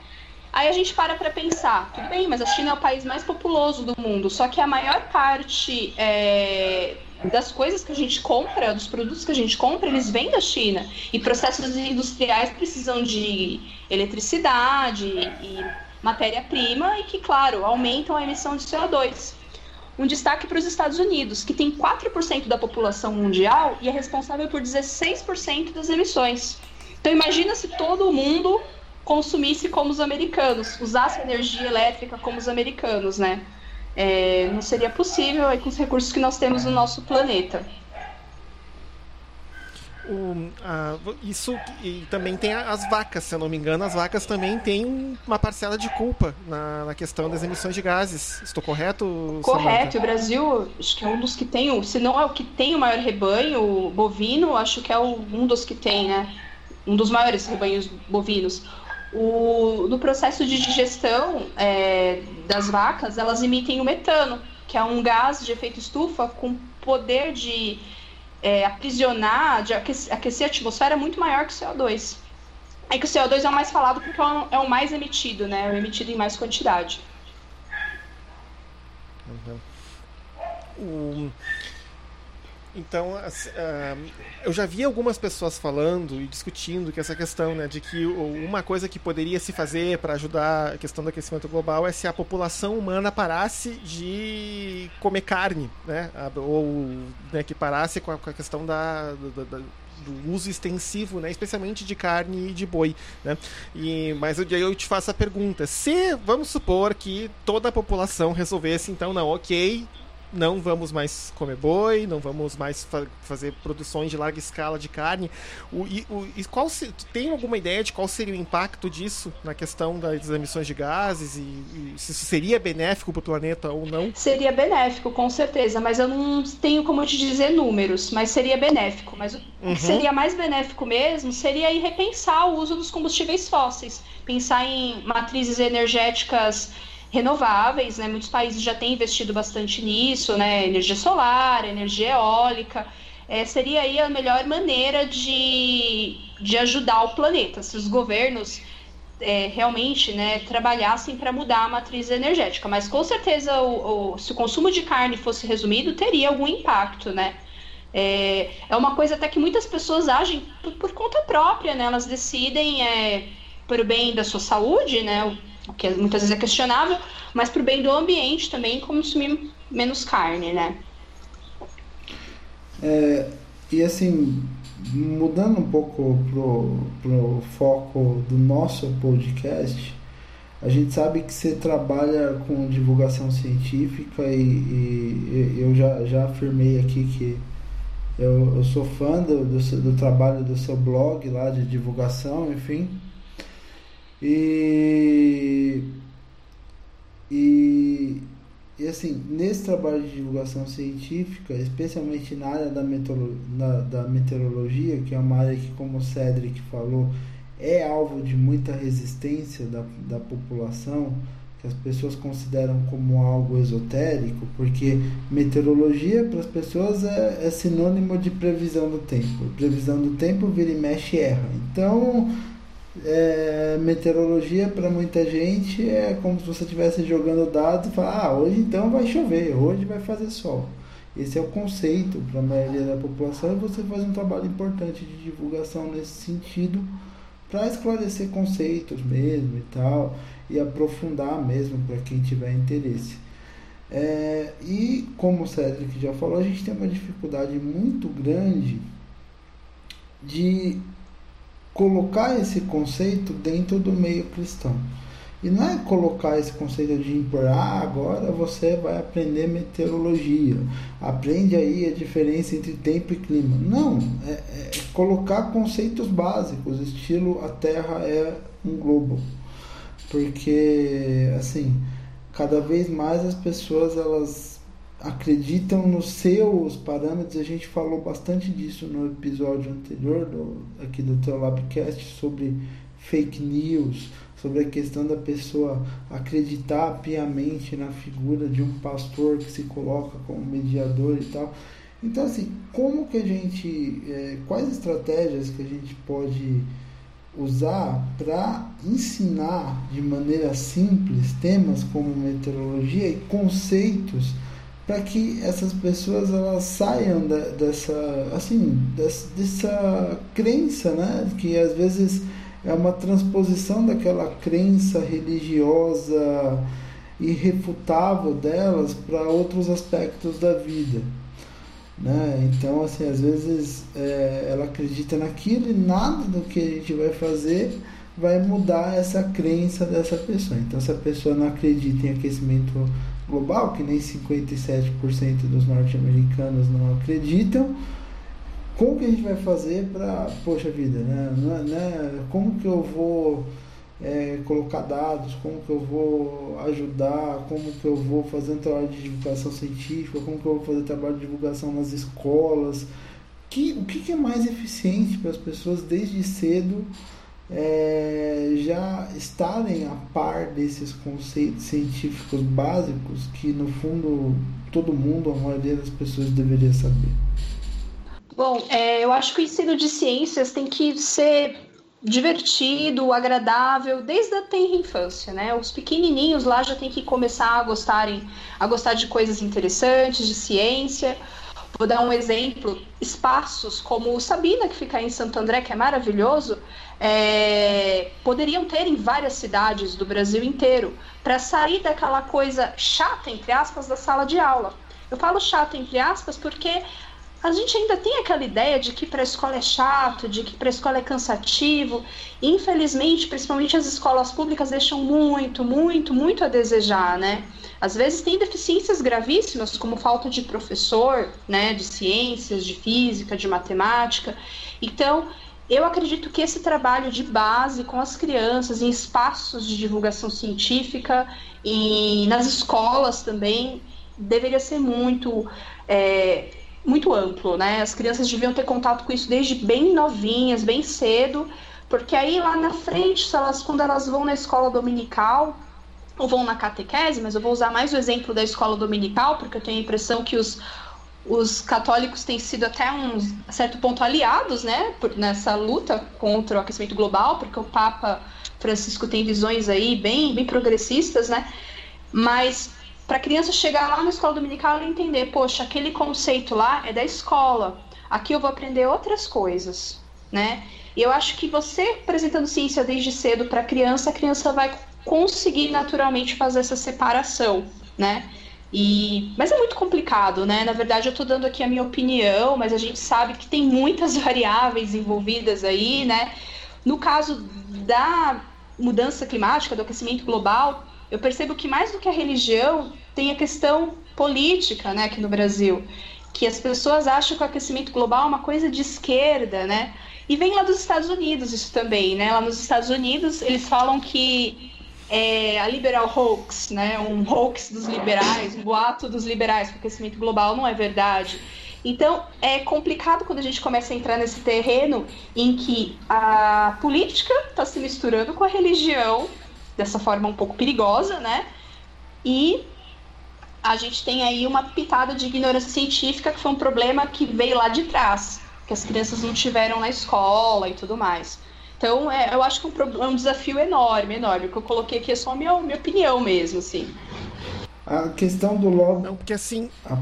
Aí a gente para para pensar, tudo bem, mas a China é o país mais populoso do mundo, só que a maior parte é, das coisas que a gente compra, dos produtos que a gente compra, eles vêm da China. E processos industriais precisam de eletricidade e matéria-prima e que, claro, aumentam a emissão de CO2. Um destaque para os Estados Unidos, que tem 4% da população mundial e é responsável por 16% das emissões. Então imagina se todo mundo consumisse como os americanos, usasse energia elétrica como os americanos, né? É, não seria possível aí, com os recursos que nós temos no nosso planeta. O, a, isso e também tem as vacas, se eu não me engano, as vacas também têm uma parcela de culpa na, na questão das emissões de gases. Estou correto? Correto. Samantha? O Brasil, acho que é um dos que tem, se não é o que tem o maior rebanho bovino, acho que é um dos que tem, né? Um dos maiores rebanhos bovinos. O, no processo de digestão é, das vacas, elas emitem o metano, que é um gás de efeito estufa com poder de é, aprisionar, de aquecer, aquecer a atmosfera muito maior que o CO2. É que o CO2 é o mais falado porque é o mais emitido, né? É emitido em mais quantidade. Uhum. Um, então, uh, eu já vi algumas pessoas falando e discutindo que essa questão, né, de que uma coisa que poderia se fazer para ajudar a questão do aquecimento global é se a população humana parasse de comer carne, né, ou né, que parasse com a, com a questão da, da, da do uso extensivo, né, especialmente de carne e de boi, né? E mas eu, eu te faço a pergunta: se vamos supor que toda a população resolvesse então não, ok, não vamos mais comer boi, não vamos mais fa fazer produções de larga escala de carne. O, e, o, e qual se, tem alguma ideia de qual seria o impacto disso na questão das emissões de gases e, e se isso seria benéfico para o planeta ou não? Seria benéfico, com certeza, mas eu não tenho como te dizer números, mas seria benéfico. Mas o uhum. que seria mais benéfico mesmo seria repensar o uso dos combustíveis fósseis, pensar em matrizes energéticas renováveis, né? Muitos países já têm investido bastante nisso, né? Energia solar, energia eólica. É, seria aí a melhor maneira de, de ajudar o planeta. Se os governos é, realmente né, trabalhassem para mudar a matriz energética. Mas com certeza, o, o, se o consumo de carne fosse resumido, teria algum impacto, né? É, é uma coisa até que muitas pessoas agem por, por conta própria, né? Elas decidem é, por bem da sua saúde, né? O que muitas vezes é questionável, mas para o bem do ambiente também consumir menos carne, né? É, e assim, mudando um pouco pro, pro foco do nosso podcast, a gente sabe que você trabalha com divulgação científica e, e eu já, já afirmei aqui que eu, eu sou fã do, do, do trabalho do seu blog lá de divulgação, enfim. E, e, e assim, nesse trabalho de divulgação científica, especialmente na área da, meteoro, na, da meteorologia, que é uma área que, como o Cedric falou, é alvo de muita resistência da, da população, que as pessoas consideram como algo esotérico, porque meteorologia para as pessoas é, é sinônimo de previsão do tempo. Previsão do tempo vira e mexe erra. Então é, meteorologia para muita gente é como se você estivesse jogando dados e falar, ah, hoje então vai chover, hoje vai fazer sol. Esse é o conceito para a maioria da população e você faz um trabalho importante de divulgação nesse sentido para esclarecer conceitos mesmo e tal e aprofundar mesmo para quem tiver interesse. É, e como o Cedric já falou, a gente tem uma dificuldade muito grande de colocar esse conceito dentro do meio cristão. E não é colocar esse conceito de impor, ah, agora você vai aprender meteorologia, aprende aí a diferença entre tempo e clima. Não, é, é colocar conceitos básicos, estilo a Terra é um globo. Porque, assim, cada vez mais as pessoas elas acreditam nos seus parâmetros. A gente falou bastante disso no episódio anterior do, aqui do teu Labcast sobre fake news, sobre a questão da pessoa acreditar piamente na figura de um pastor que se coloca como mediador e tal. Então, assim, como que a gente. É, quais estratégias que a gente pode usar para ensinar de maneira simples temas como meteorologia e conceitos para que essas pessoas elas saiam dessa assim dessa, dessa crença né que às vezes é uma transposição daquela crença religiosa irrefutável delas para outros aspectos da vida né? Então, assim, às vezes é, ela acredita naquilo e nada do que a gente vai fazer vai mudar essa crença dessa pessoa. Então, se a pessoa não acredita em aquecimento global, que nem 57% dos norte-americanos não acreditam, como que a gente vai fazer para, poxa vida, né? né? Como que eu vou é, colocar dados, como que eu vou ajudar, como que eu vou fazer um trabalho de divulgação científica, como que eu vou fazer trabalho de divulgação nas escolas, que, o que, que é mais eficiente para as pessoas desde cedo é, já estarem a par desses conceitos científicos básicos que no fundo todo mundo, a maioria das pessoas deveria saber. Bom, é, eu acho que o ensino de ciências tem que ser divertido, agradável, desde a tenra infância, né? Os pequenininhos lá já têm que começar a gostarem, a gostar de coisas interessantes, de ciência. Vou dar um exemplo: espaços como o Sabina, que fica em Santo André, que é maravilhoso, é, poderiam ter em várias cidades do Brasil inteiro, para sair daquela coisa chata, entre aspas, da sala de aula. Eu falo chata, entre aspas, porque a gente ainda tem aquela ideia de que para a escola é chato, de que para a escola é cansativo. Infelizmente, principalmente as escolas públicas deixam muito, muito, muito a desejar, né? Às vezes tem deficiências gravíssimas, como falta de professor, né, de ciências, de física, de matemática. Então, eu acredito que esse trabalho de base com as crianças em espaços de divulgação científica e nas escolas também deveria ser muito é, muito amplo, né? As crianças deviam ter contato com isso desde bem novinhas, bem cedo, porque aí lá na frente, elas, quando elas vão na escola dominical ou vão na catequese, mas eu vou usar mais o exemplo da escola dominical, porque eu tenho a impressão que os, os católicos têm sido até um certo ponto aliados, né, por, nessa luta contra o aquecimento global, porque o Papa Francisco tem visões aí bem, bem progressistas, né? Mas para a criança chegar lá na escola dominical e entender, poxa, aquele conceito lá é da escola. Aqui eu vou aprender outras coisas, né? E eu acho que você apresentando ciência desde cedo para a criança, a criança vai conseguir naturalmente fazer essa separação, né? E, mas é muito complicado, né? Na verdade, eu estou dando aqui a minha opinião, mas a gente sabe que tem muitas variáveis envolvidas aí, né? No caso da mudança climática, do aquecimento global, eu percebo que mais do que a religião, tem a questão política né, aqui no Brasil. Que as pessoas acham que o aquecimento global é uma coisa de esquerda, né? E vem lá dos Estados Unidos isso também, né? Lá nos Estados Unidos eles falam que é a liberal hoax, né? Um hoax dos liberais, um boato dos liberais, que o aquecimento global não é verdade. Então é complicado quando a gente começa a entrar nesse terreno em que a política está se misturando com a religião dessa forma um pouco perigosa, né? E a gente tem aí uma pitada de ignorância científica, que foi um problema que veio lá de trás, que as crianças não tiveram na escola e tudo mais. Então, é, eu acho que é um, é um, desafio enorme, enorme. O que eu coloquei aqui é só a minha, minha opinião mesmo, assim. A questão do logo. Não, porque assim. Ah.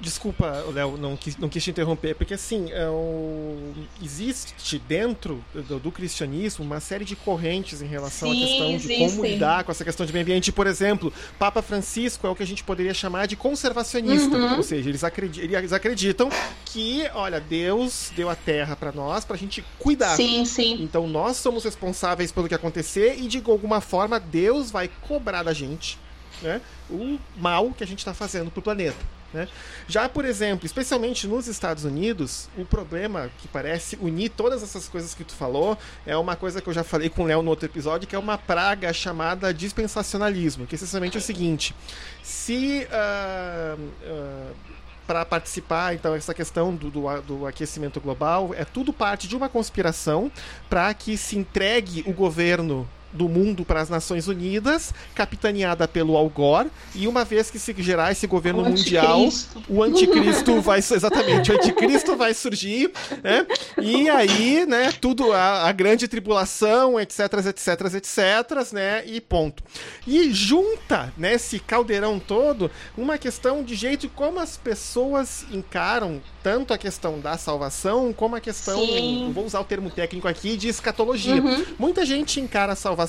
Desculpa, Léo, não quis, não quis te interromper, porque assim, é o... existe dentro do, do, cristianismo uma série de correntes em relação Sim, à questão de como lidar com essa questão de meio ambiente. Por exemplo, Papa Francisco é o que a gente poderia chamar de conservacionista, uhum. ou seja, eles, acreditam, eles acreditam que, olha, Deus deu a terra para nós para a gente cuidar. Sim, sim. Então nós somos responsáveis pelo que acontecer e de alguma forma Deus vai cobrar da gente né, o mal que a gente está fazendo para o planeta. Né? Já, por exemplo, especialmente nos Estados Unidos, o problema que parece unir todas essas coisas que tu falou é uma coisa que eu já falei com o Léo no outro episódio, que é uma praga chamada dispensacionalismo, que essencialmente é o seguinte: se uh, uh, para participar, então, essa questão do, do, do, aquecimento global é tudo parte de uma conspiração para que se entregue o governo do mundo para as Nações Unidas, capitaneada pelo Al Gore, e uma vez que se gerar esse governo o mundial, anticristo. o anticristo vai exatamente, o anticristo vai surgir, né? E aí, né, tudo a, a grande tribulação, etc, etc, etc, né? E ponto. E junta nesse caldeirão todo uma questão de jeito como as pessoas encaram tanto a questão da salvação como a questão, Sim. vou usar o termo técnico aqui, de escatologia. Uhum. Muita gente encara a salvação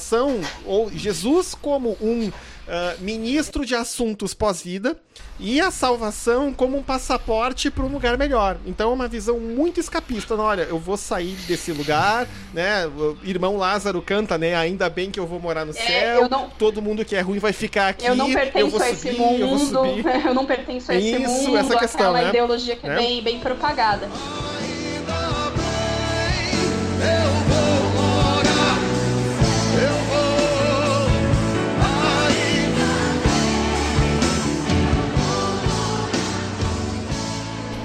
ou Jesus como um uh, ministro de assuntos pós-vida e a salvação como um passaporte para um lugar melhor. Então é uma visão muito escapista. Olha, eu vou sair desse lugar, né? O irmão Lázaro canta, né? Ainda bem que eu vou morar no é, céu. Não... Todo mundo que é ruim vai ficar aqui. Eu não pertenço eu vou subir, a esse mundo. Eu, vou subir. eu não pertenço a esse Isso, mundo. Essa questão, né? ideologia que é, é bem, bem propagada.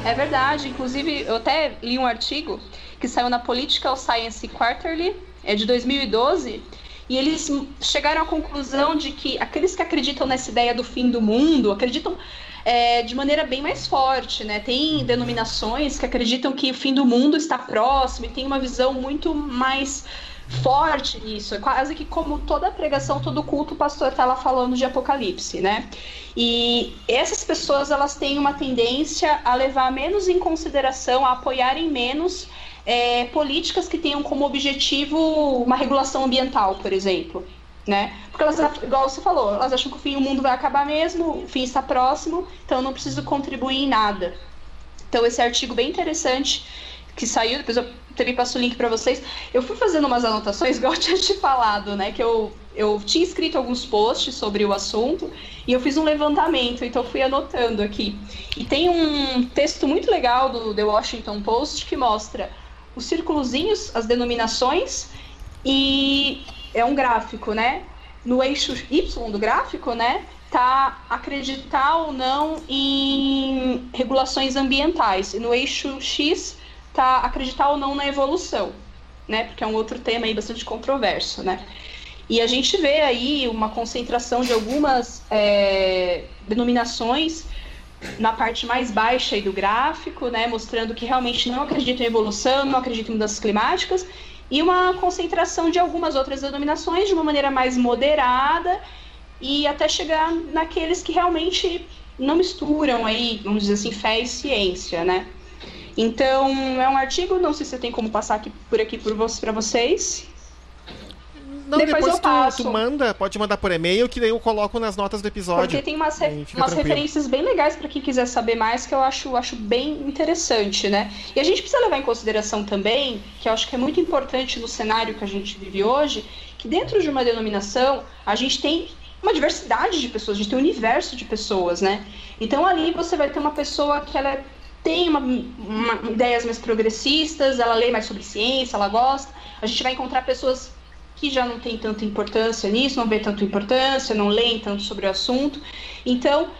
É verdade. Inclusive, eu até li um artigo que saiu na Political Science Quarterly, é de 2012, e eles chegaram à conclusão de que aqueles que acreditam nessa ideia do fim do mundo acreditam é, de maneira bem mais forte, né? Tem denominações que acreditam que o fim do mundo está próximo e tem uma visão muito mais forte nisso. É quase que como toda pregação, todo culto, o pastor está lá falando de Apocalipse, né? E essas pessoas elas têm uma tendência a levar menos em consideração, a apoiarem menos é, políticas que tenham como objetivo uma regulação ambiental, por exemplo. Né? Porque elas, igual você falou, elas acham que o fim, o mundo vai acabar mesmo, o fim está próximo, então eu não preciso contribuir em nada. Então esse artigo bem interessante que saiu, depois eu também passo o link para vocês. Eu fui fazendo umas anotações, igual eu tinha te falado, né? Que eu, eu tinha escrito alguns posts sobre o assunto e eu fiz um levantamento, então eu fui anotando aqui. E tem um texto muito legal do The Washington Post que mostra os círculozinhos, as denominações, e é um gráfico, né? No eixo Y do gráfico, né? Tá acreditar ou não em regulações ambientais. E no eixo X tá acreditar ou não na evolução, né? Porque é um outro tema aí bastante controverso, né? E a gente vê aí uma concentração de algumas é, denominações na parte mais baixa do gráfico, né, mostrando que realmente não acreditam em evolução, não acreditam em mudanças climáticas, e uma concentração de algumas outras denominações de uma maneira mais moderada e até chegar naqueles que realmente não misturam aí, vamos dizer assim, fé e ciência, né? Então, é um artigo, não sei se tem como passar aqui, por aqui para vocês. Não, depois, depois tu, tu, manda, pode mandar por e-mail, que daí eu coloco nas notas do episódio. Porque tem umas, re umas referências bem legais para quem quiser saber mais, que eu acho, acho bem interessante, né? E a gente precisa levar em consideração também, que eu acho que é muito importante no cenário que a gente vive hoje, que dentro de uma denominação, a gente tem uma diversidade de pessoas, a gente tem um universo de pessoas, né? Então ali você vai ter uma pessoa que ela é tem uma, uma, ideias mais progressistas, ela lê mais sobre ciência, ela gosta. A gente vai encontrar pessoas que já não têm tanta importância nisso, não vê tanta importância, não leem tanto sobre o assunto. Então,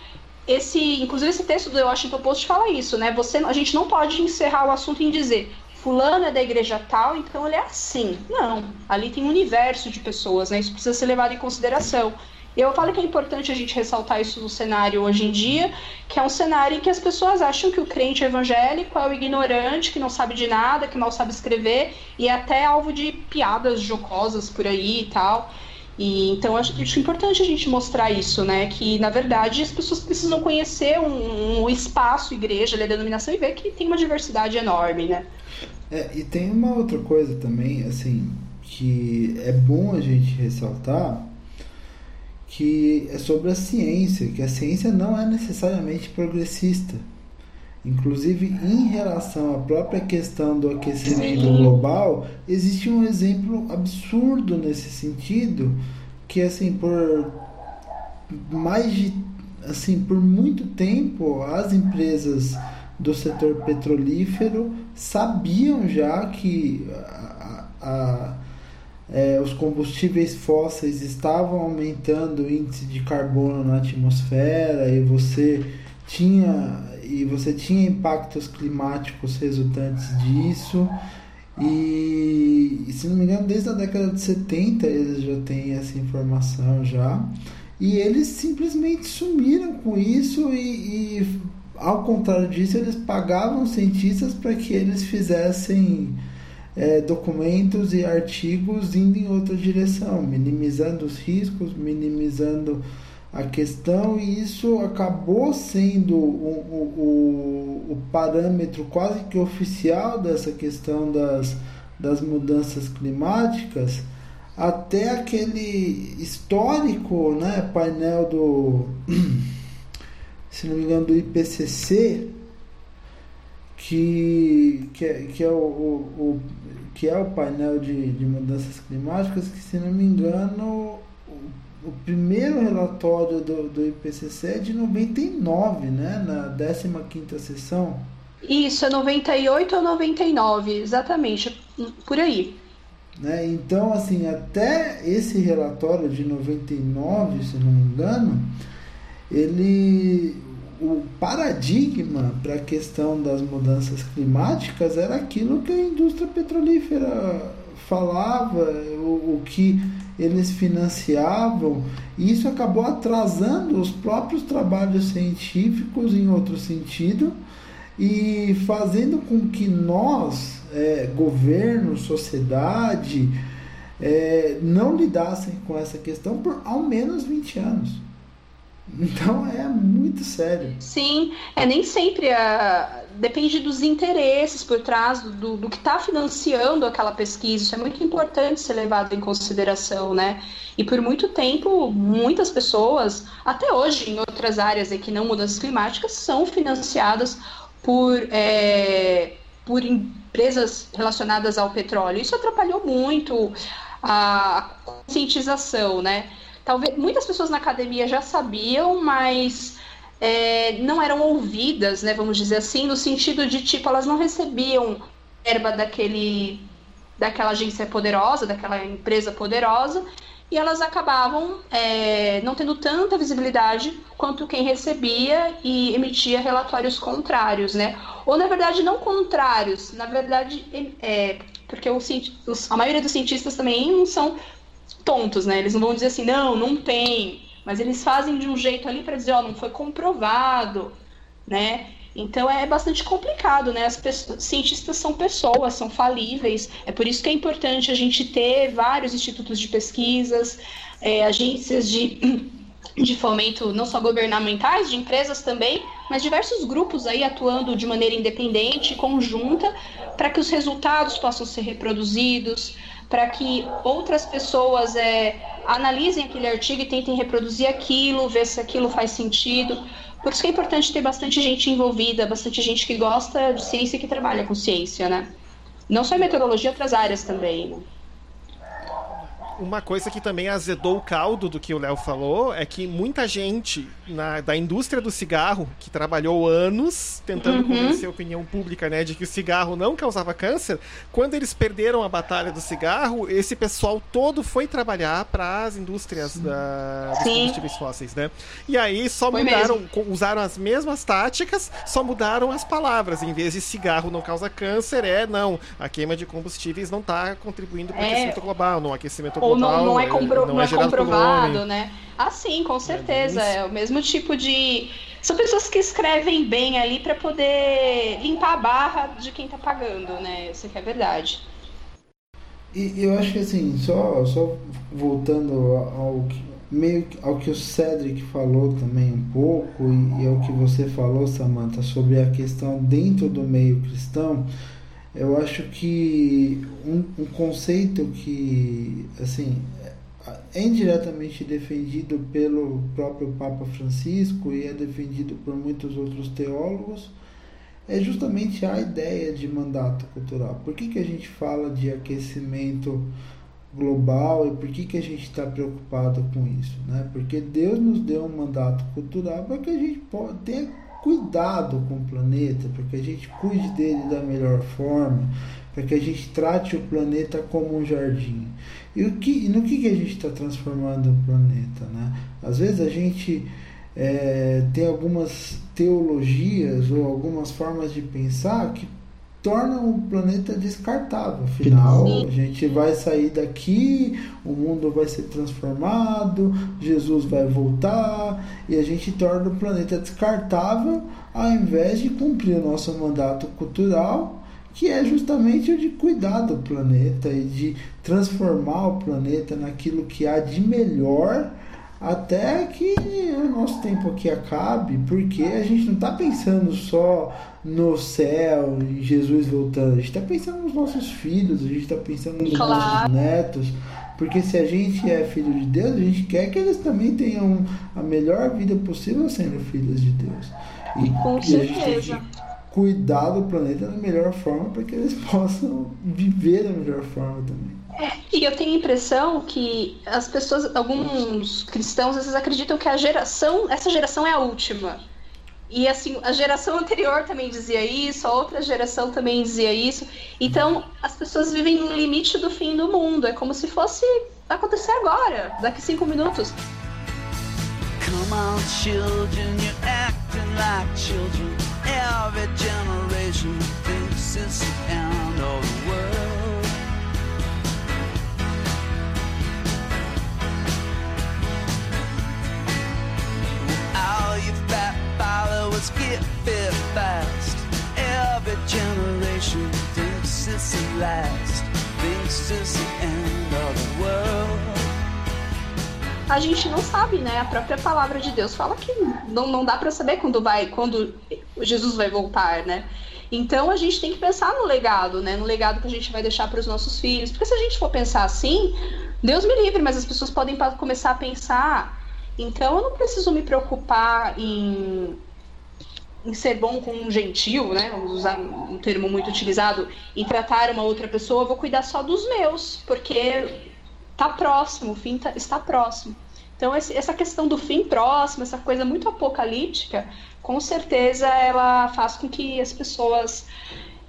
esse, inclusive esse texto do Washington Post fala isso, né? Você, a gente não pode encerrar o assunto em dizer fulano é da igreja tal, então ele é assim. Não, ali tem um universo de pessoas, né? Isso precisa ser levado em consideração. Eu falo que é importante a gente ressaltar isso no cenário hoje em dia, que é um cenário em que as pessoas acham que o crente evangélico é o ignorante, que não sabe de nada, que mal sabe escrever, e é até alvo de piadas jocosas por aí e tal. E, então acho, acho importante a gente mostrar isso, né? Que na verdade as pessoas precisam conhecer um, um espaço, igreja, a denominação e ver que tem uma diversidade enorme, né? É, e tem uma outra coisa também, assim, que é bom a gente ressaltar que é sobre a ciência, que a ciência não é necessariamente progressista. Inclusive, em relação à própria questão do aquecimento global, existe um exemplo absurdo nesse sentido, que assim, por mais de assim, por muito tempo, as empresas do setor petrolífero sabiam já que a, a é, os combustíveis fósseis estavam aumentando o índice de carbono na atmosfera e você tinha e você tinha impactos climáticos resultantes disso. E, se não me engano, desde a década de 70 eles já têm essa informação já. E eles simplesmente sumiram com isso e, e ao contrário disso, eles pagavam cientistas para que eles fizessem é, documentos e artigos indo em outra direção, minimizando os riscos, minimizando a questão, e isso acabou sendo o, o, o parâmetro quase que oficial dessa questão das, das mudanças climáticas, até aquele histórico né, painel do, se não me engano, do IPCC, que, que, é, que, é, o, o, o, que é o painel de, de mudanças climáticas, que se não me engano, o, o primeiro relatório do, do IPCC é de 99, né? Na 15ª sessão. Isso, é 98 ou 99, exatamente, por aí. Né? Então, assim, até esse relatório de 99, se não me engano, ele o paradigma para a questão das mudanças climáticas era aquilo que a indústria petrolífera falava, o, o que eles financiavam, e isso acabou atrasando os próprios trabalhos científicos em outro sentido e fazendo com que nós, é, governo, sociedade, é, não lidassem com essa questão por ao menos 20 anos. Então é muito sério. Sim, é nem sempre a... depende dos interesses por trás do, do que está financiando aquela pesquisa. Isso é muito importante ser levado em consideração, né? E por muito tempo, muitas pessoas, até hoje em outras áreas que não mudanças climáticas, são financiadas por, é, por empresas relacionadas ao petróleo. Isso atrapalhou muito a conscientização, né? Talvez muitas pessoas na academia já sabiam, mas é, não eram ouvidas, né, vamos dizer assim, no sentido de tipo elas não recebiam verba daquele daquela agência poderosa, daquela empresa poderosa, e elas acabavam é, não tendo tanta visibilidade quanto quem recebia e emitia relatórios contrários, né? Ou na verdade não contrários, na verdade é, porque o, a maioria dos cientistas também não são tontos, né? Eles não vão dizer assim, não, não tem, mas eles fazem de um jeito ali para dizer, ó, oh, não foi comprovado, né? Então é bastante complicado, né? As pessoas, cientistas são pessoas, são falíveis. É por isso que é importante a gente ter vários institutos de pesquisas, é, agências de, de fomento não só governamentais, de empresas também, mas diversos grupos aí atuando de maneira independente, conjunta, para que os resultados possam ser reproduzidos, para que outras pessoas é, analisem aquele artigo e tentem reproduzir aquilo, ver se aquilo faz sentido. Por isso que é importante ter bastante gente envolvida, bastante gente que gosta de ciência e que trabalha com ciência, né? Não só em meteorologia, outras áreas também. Né? Uma coisa que também azedou o caldo do que o Léo falou é que muita gente na, da indústria do cigarro, que trabalhou anos tentando uhum. convencer a opinião pública né, de que o cigarro não causava câncer, quando eles perderam a batalha do cigarro, esse pessoal todo foi trabalhar para as indústrias da, dos combustíveis fósseis. Né? E aí só foi mudaram, mesmo. usaram as mesmas táticas, só mudaram as palavras. Em vez de cigarro não causa câncer, é não, a queima de combustíveis não está contribuindo para o é... aquecimento global, no aquecimento ou não, não é, compro, não, não é, é comprovado, né? Ah, sim, com certeza. É, é, o mesmo tipo de. São pessoas que escrevem bem ali para poder limpar a barra de quem tá pagando, né? Isso que é verdade. E eu acho que assim, só, só voltando ao que, meio ao que o Cedric falou também um pouco, e, e ao que você falou, Samantha, sobre a questão dentro do meio cristão, eu acho que um, um conceito que assim é indiretamente defendido pelo próprio Papa Francisco e é defendido por muitos outros teólogos é justamente a ideia de mandato cultural. Por que, que a gente fala de aquecimento global e por que, que a gente está preocupado com isso? Né? Porque Deus nos deu um mandato cultural para que a gente tenha cuidado com o planeta, para que a gente cuide dele da melhor forma, para que a gente trate o planeta como um jardim. E, o que, no que, que a gente está transformando o planeta? Né? Às vezes a gente é, tem algumas teologias ou algumas formas de pensar que tornam o planeta descartável. Afinal, Sim. a gente vai sair daqui, o mundo vai ser transformado, Jesus vai voltar e a gente torna o planeta descartável ao invés de cumprir o nosso mandato cultural, que é justamente o de cuidar do planeta e de transformar o planeta naquilo que há de melhor até que o nosso tempo aqui acabe, porque a gente não está pensando só no céu e Jesus voltando, a gente está pensando nos nossos filhos, a gente está pensando nos claro. nossos netos, porque se a gente é filho de Deus, a gente quer que eles também tenham a melhor vida possível sendo filhos de Deus. E, Com e certeza. a gente tem que cuidar do planeta da melhor forma para que eles possam viver da melhor forma também. É, e eu tenho a impressão que as pessoas, alguns cristãos, às vezes acreditam que a geração, essa geração é a última. E assim, a geração anterior também dizia isso, a outra geração também dizia isso. Então, as pessoas vivem no limite do fim do mundo. É como se fosse acontecer agora, daqui cinco minutos. Come on, children, you're acting like children. Every generation thinks it's the end of the fit fast. Every generation thinks it's the last, thinks it's the end of the world. A gente não sabe, né? A própria palavra de Deus fala que não, não dá para saber quando vai, quando Jesus vai voltar, né? Então a gente tem que pensar no legado, né? No legado que a gente vai deixar para os nossos filhos. Porque se a gente for pensar assim, Deus me livre, mas as pessoas podem começar a pensar então eu não preciso me preocupar em, em ser bom com um gentil, né? Vamos usar um termo muito utilizado, em tratar uma outra pessoa, eu vou cuidar só dos meus, porque tá próximo, o fim tá, está próximo. Então esse, essa questão do fim próximo, essa coisa muito apocalíptica, com certeza ela faz com que as pessoas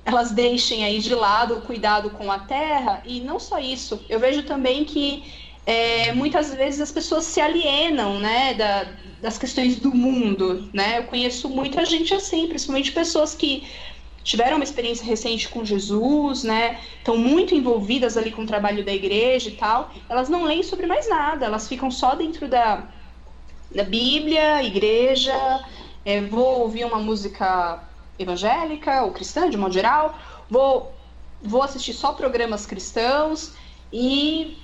elas deixem aí de lado o cuidado com a terra e não só isso. Eu vejo também que é, muitas vezes as pessoas se alienam, né, da, das questões do mundo, né? Eu conheço muita gente assim, principalmente pessoas que tiveram uma experiência recente com Jesus, né? Estão muito envolvidas ali com o trabalho da igreja e tal. Elas não leem sobre mais nada, elas ficam só dentro da, da Bíblia, igreja. É, vou ouvir uma música evangélica ou cristã, de modo geral. Vou, vou assistir só programas cristãos e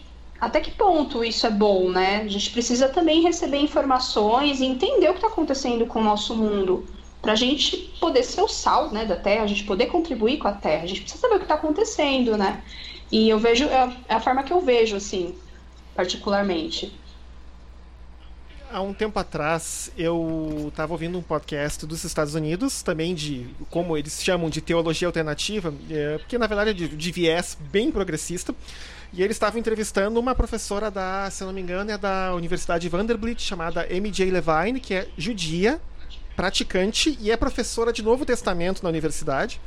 até que ponto isso é bom, né? A gente precisa também receber informações e entender o que está acontecendo com o nosso mundo. Para a gente poder ser o sal né, da Terra, a gente poder contribuir com a Terra. A gente precisa saber o que está acontecendo, né? E eu vejo, é, é a forma que eu vejo, assim, particularmente. Há um tempo atrás, eu estava ouvindo um podcast dos Estados Unidos, também de, como eles chamam de teologia alternativa, é, porque na verdade é de, de viés bem progressista. E ele estava entrevistando uma professora da, se eu não me engano, é da Universidade Vanderbilt, chamada M.J. Levine, que é judia, praticante e é professora de Novo Testamento na universidade.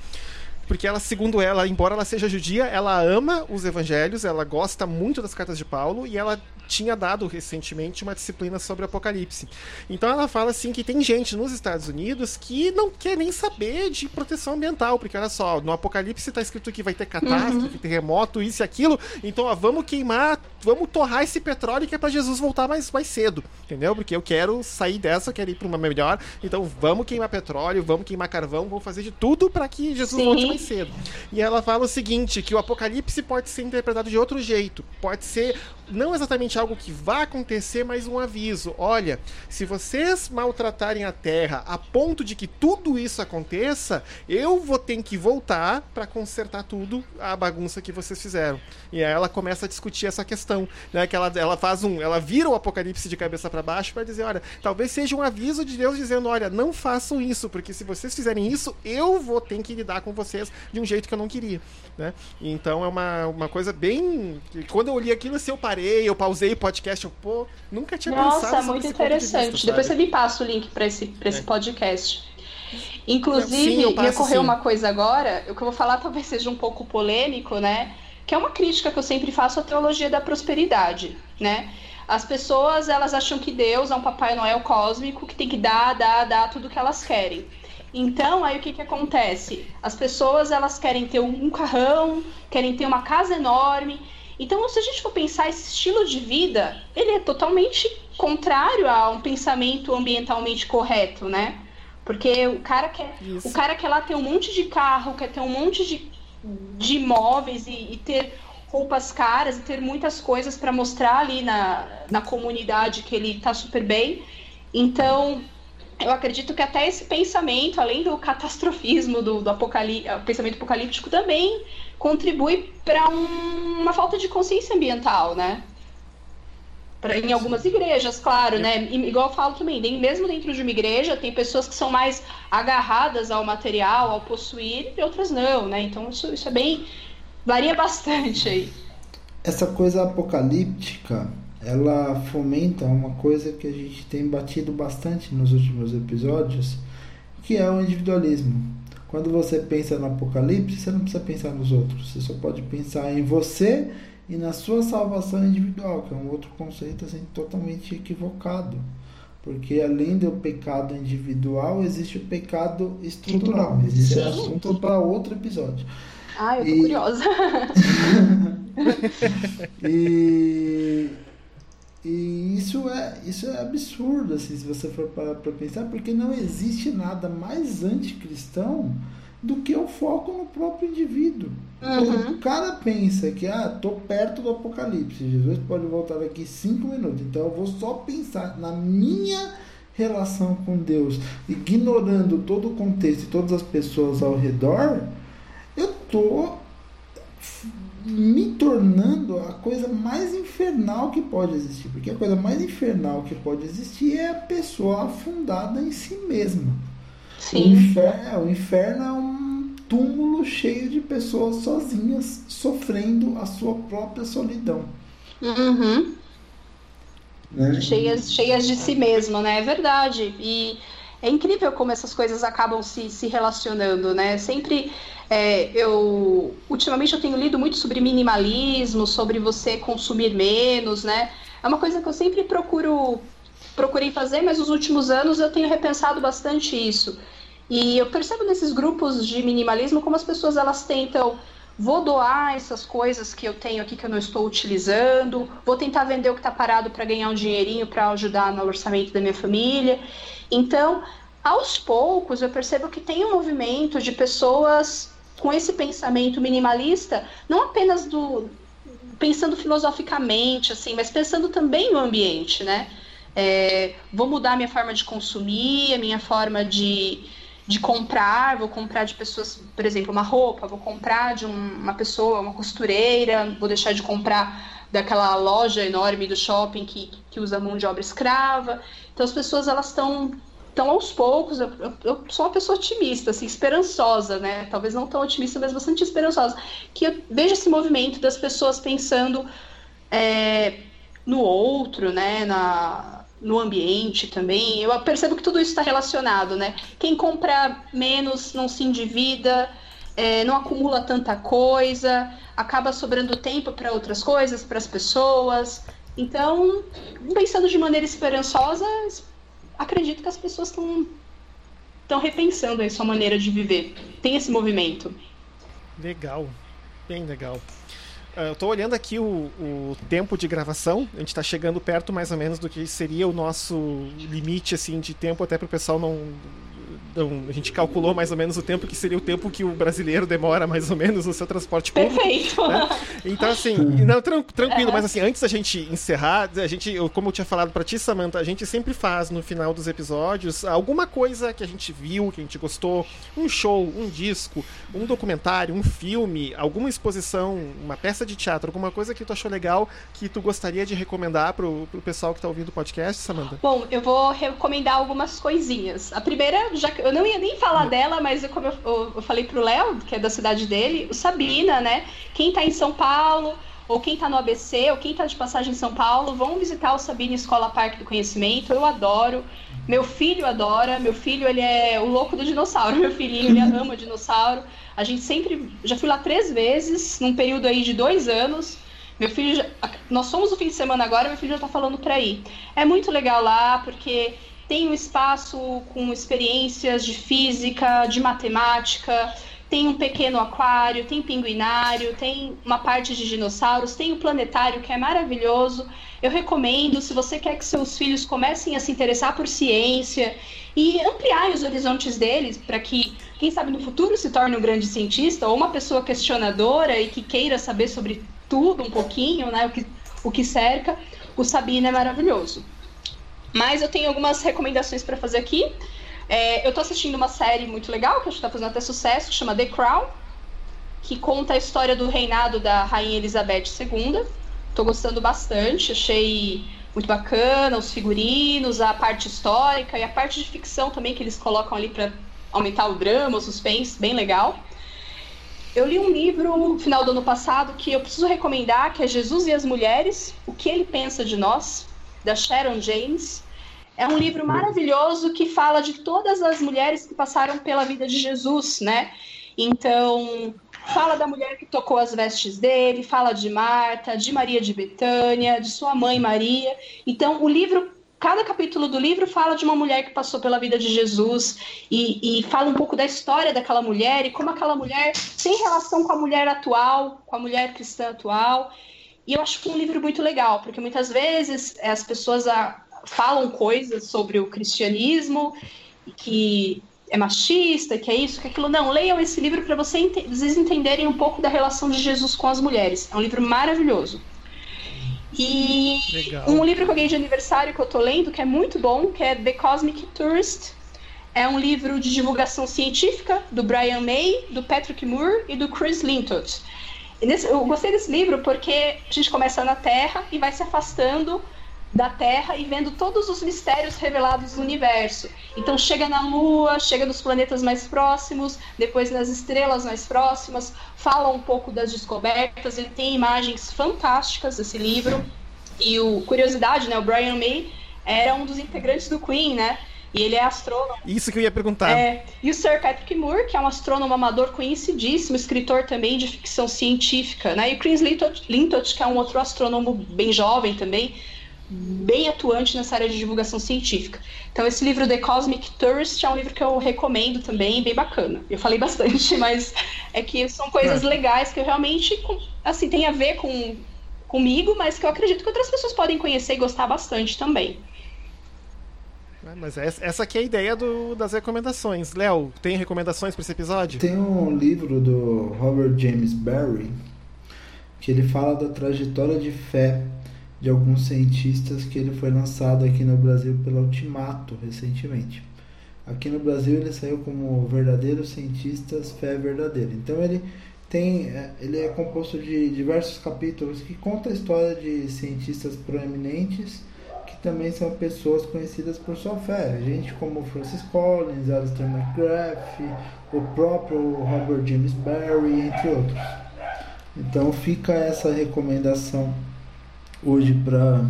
Porque ela, segundo ela, embora ela seja judia, ela ama os evangelhos, ela gosta muito das cartas de Paulo e ela tinha dado recentemente uma disciplina sobre Apocalipse. Então ela fala assim que tem gente nos Estados Unidos que não quer nem saber de proteção ambiental, porque olha só, no Apocalipse está escrito que vai ter catástrofe, uhum. terremoto, isso e aquilo, então ó, vamos queimar, vamos torrar esse petróleo que é para Jesus voltar mais, mais cedo, entendeu? Porque eu quero sair dessa, eu quero ir para uma melhor, então vamos queimar petróleo, vamos queimar carvão, vamos fazer de tudo para que Jesus Sim. volte mais cedo. E ela fala o seguinte, que o Apocalipse pode ser interpretado de outro jeito, pode ser não exatamente algo que vai acontecer, mas um aviso. Olha, se vocês maltratarem a Terra a ponto de que tudo isso aconteça, eu vou ter que voltar para consertar tudo a bagunça que vocês fizeram. E aí ela começa a discutir essa questão, né? Que ela, ela faz um, ela vira o apocalipse de cabeça para baixo para dizer, olha, talvez seja um aviso de Deus dizendo, olha, não façam isso, porque se vocês fizerem isso, eu vou ter que lidar com vocês de um jeito que eu não queria, né? Então é uma, uma coisa bem, quando eu li aquilo, se eu parei parei, eu pausei o podcast, eu, pô, nunca tinha Nossa, pensado Nossa, muito interessante. De vista, Depois você me passa o link para esse, pra esse é. podcast. Inclusive, sim, me ocorreu sim. uma coisa agora, o que eu vou falar talvez seja um pouco polêmico, né? Que é uma crítica que eu sempre faço à teologia da prosperidade, né? As pessoas, elas acham que Deus é um Papai Noel cósmico que tem que dar, dar, dar tudo que elas querem. Então, aí o que, que acontece? As pessoas, elas querem ter um carrão, querem ter uma casa enorme. Então, se a gente for pensar esse estilo de vida, ele é totalmente contrário a um pensamento ambientalmente correto, né? Porque o cara quer, Isso. o cara quer lá ter um monte de carro, quer ter um monte de, de imóveis e, e ter roupas caras e ter muitas coisas para mostrar ali na, na comunidade que ele está super bem. Então, eu acredito que até esse pensamento, além do catastrofismo, do, do pensamento apocalíptico, também contribui para um, uma falta de consciência ambiental, né? Pra, em algumas igrejas, claro, né? E, igual eu falo também, mesmo dentro de uma igreja, tem pessoas que são mais agarradas ao material, ao possuir, e outras não, né? Então isso, isso é bem varia bastante aí. Essa coisa apocalíptica, ela fomenta uma coisa que a gente tem batido bastante nos últimos episódios, que é o individualismo. Quando você pensa no apocalipse, você não precisa pensar nos outros, você só pode pensar em você e na sua salvação individual, que é um outro conceito assim totalmente equivocado. Porque além do pecado individual, existe o pecado estrutural. Mas isso é assunto para outro episódio. Ah, eu tô e... curiosa. e... e isso é, isso é absurdo, assim, se você for parar para pensar, porque não existe nada mais anticristão do que o foco no próprio indivíduo. Uhum. O cara pensa que, ah, tô perto do apocalipse, Jesus pode voltar daqui cinco minutos, então eu vou só pensar na minha relação com Deus, ignorando todo o contexto e todas as pessoas ao redor, eu tô me tornando a coisa mais infernal que pode existir. Porque a coisa mais infernal que pode existir é a pessoa afundada em si mesma. Sim. O inferno, é, o inferno é um túmulo cheio de pessoas sozinhas sofrendo a sua própria solidão. Uhum. Né? Cheias, cheias de si mesma, né? É verdade. E é incrível como essas coisas acabam se, se relacionando, né? Sempre é, eu ultimamente eu tenho lido muito sobre minimalismo, sobre você consumir menos, né? É uma coisa que eu sempre procuro procurei fazer, mas nos últimos anos eu tenho repensado bastante isso. E eu percebo nesses grupos de minimalismo como as pessoas elas tentam vou doar essas coisas que eu tenho aqui que eu não estou utilizando, vou tentar vender o que está parado para ganhar um dinheirinho para ajudar no orçamento da minha família. Então, aos poucos, eu percebo que tem um movimento de pessoas com esse pensamento minimalista, não apenas do pensando filosoficamente, assim, mas pensando também no ambiente, né? É, vou mudar a minha forma de consumir, a minha forma de, de comprar, vou comprar de pessoas, por exemplo, uma roupa, vou comprar de um, uma pessoa, uma costureira, vou deixar de comprar daquela loja enorme do shopping que, que usa mão de obra escrava. Então as pessoas elas estão então, aos poucos, eu, eu, sou uma pessoa otimista, assim, esperançosa, né? Talvez não tão otimista, mas bastante esperançosa. Que eu vejo esse movimento das pessoas pensando é, no outro, né? Na, no ambiente também. Eu percebo que tudo isso está relacionado, né? Quem compra menos não se endivida, é, não acumula tanta coisa, acaba sobrando tempo para outras coisas, para as pessoas. Então, pensando de maneira esperançosa, acredito que as pessoas estão estão repensando a sua maneira de viver. Tem esse movimento. Legal, bem legal. Ah, eu estou olhando aqui o, o, tempo de gravação. A gente está chegando perto mais ou menos do que seria o nosso limite assim de tempo até para o pessoal não a gente calculou mais ou menos o tempo que seria o tempo que o brasileiro demora mais ou menos no seu transporte público. Perfeito. Né? Então, assim, não, tran tranquilo, é. mas assim, antes da gente encerrar, a gente, eu, como eu tinha falado para ti, Samantha, a gente sempre faz no final dos episódios alguma coisa que a gente viu, que a gente gostou, um show, um disco, um documentário, um filme, alguma exposição, uma peça de teatro, alguma coisa que tu achou legal que tu gostaria de recomendar pro, pro pessoal que tá ouvindo o podcast, Samantha? Bom, eu vou recomendar algumas coisinhas. A primeira, já que eu não ia nem falar dela, mas como eu, eu, eu falei pro Léo, que é da cidade dele, o Sabina, né? Quem tá em São Paulo, ou quem tá no ABC, ou quem tá de passagem em São Paulo, vão visitar o Sabina Escola Parque do Conhecimento. Eu adoro. Meu filho adora. Meu filho, ele é o louco do dinossauro. Meu filhinho, ele ama dinossauro. A gente sempre. Já fui lá três vezes, num período aí de dois anos. Meu filho, já, nós somos o fim de semana agora, meu filho já está falando para ir. É muito legal lá porque tem um espaço com experiências de física, de matemática, tem um pequeno aquário, tem pinguinário, tem uma parte de dinossauros, tem o planetário que é maravilhoso. Eu recomendo, se você quer que seus filhos comecem a se interessar por ciência e ampliar os horizontes deles para que, quem sabe no futuro se torne um grande cientista ou uma pessoa questionadora e que queira saber sobre tudo um pouquinho, né, o que, o que cerca, o Sabina é maravilhoso. Mas eu tenho algumas recomendações para fazer aqui. É, eu tô assistindo uma série muito legal, que acho que tá fazendo até sucesso, que chama The Crown, que conta a história do reinado da Rainha Elizabeth II. Tô gostando bastante, achei muito bacana os figurinos, a parte histórica e a parte de ficção também que eles colocam ali para aumentar o drama, o suspense, bem legal. Eu li um livro no final do ano passado que eu preciso recomendar, que é Jesus e as Mulheres, O que ele pensa de nós, da Sharon James. É um livro maravilhoso que fala de todas as mulheres que passaram pela vida de Jesus, né? Então, fala da mulher que tocou as vestes dele, fala de Marta, de Maria de Betânia, de sua mãe Maria. Então, o livro, cada capítulo do livro fala de uma mulher que passou pela vida de Jesus e, e fala um pouco da história daquela mulher e como aquela mulher tem relação com a mulher atual, com a mulher cristã atual. E eu acho que é um livro muito legal, porque muitas vezes as pessoas falam coisas sobre o cristianismo que é machista, que é isso, que é aquilo. Não, leiam esse livro para você vocês entenderem um pouco da relação de Jesus com as mulheres. É um livro maravilhoso. E Legal. um livro que eu ganhei de aniversário que eu tô lendo, que é muito bom, que é The Cosmic Tourist. É um livro de divulgação científica do Brian May, do Patrick Moore e do Chris Lintott. eu gostei desse livro porque a gente começa na Terra e vai se afastando da Terra e vendo todos os mistérios revelados no universo. Então chega na Lua, chega nos planetas mais próximos, depois nas estrelas mais próximas, fala um pouco das descobertas, ele tem imagens fantásticas desse livro. E o curiosidade, né, o Brian May era um dos integrantes do Queen, né? E ele é astrônomo. Isso que eu ia perguntar. É, e o Sir Patrick Moore, que é um astrônomo amador conhecidíssimo, escritor também de ficção científica, né? E o Chris Lintott, que é um outro astrônomo bem jovem também, bem atuante nessa área de divulgação científica. Então, esse livro The Cosmic Tourist é um livro que eu recomendo também, bem bacana. Eu falei bastante, mas é que são coisas é. legais que eu realmente, assim, tem a ver com comigo, mas que eu acredito que outras pessoas podem conhecer e gostar bastante também. É, mas essa aqui é a ideia do, das recomendações. Léo, tem recomendações para esse episódio? Tem um livro do Robert James Barry que ele fala da trajetória de fé de alguns cientistas que ele foi lançado aqui no Brasil pela Ultimato recentemente. Aqui no Brasil ele saiu como Verdadeiros Cientistas Fé Verdadeira. Então ele tem, é, ele é composto de diversos capítulos que conta a história de cientistas proeminentes que também são pessoas conhecidas por sua fé, gente como Francis Collins, Alistair McGrath, o próprio Robert James Barry, entre outros. Então fica essa recomendação hoje para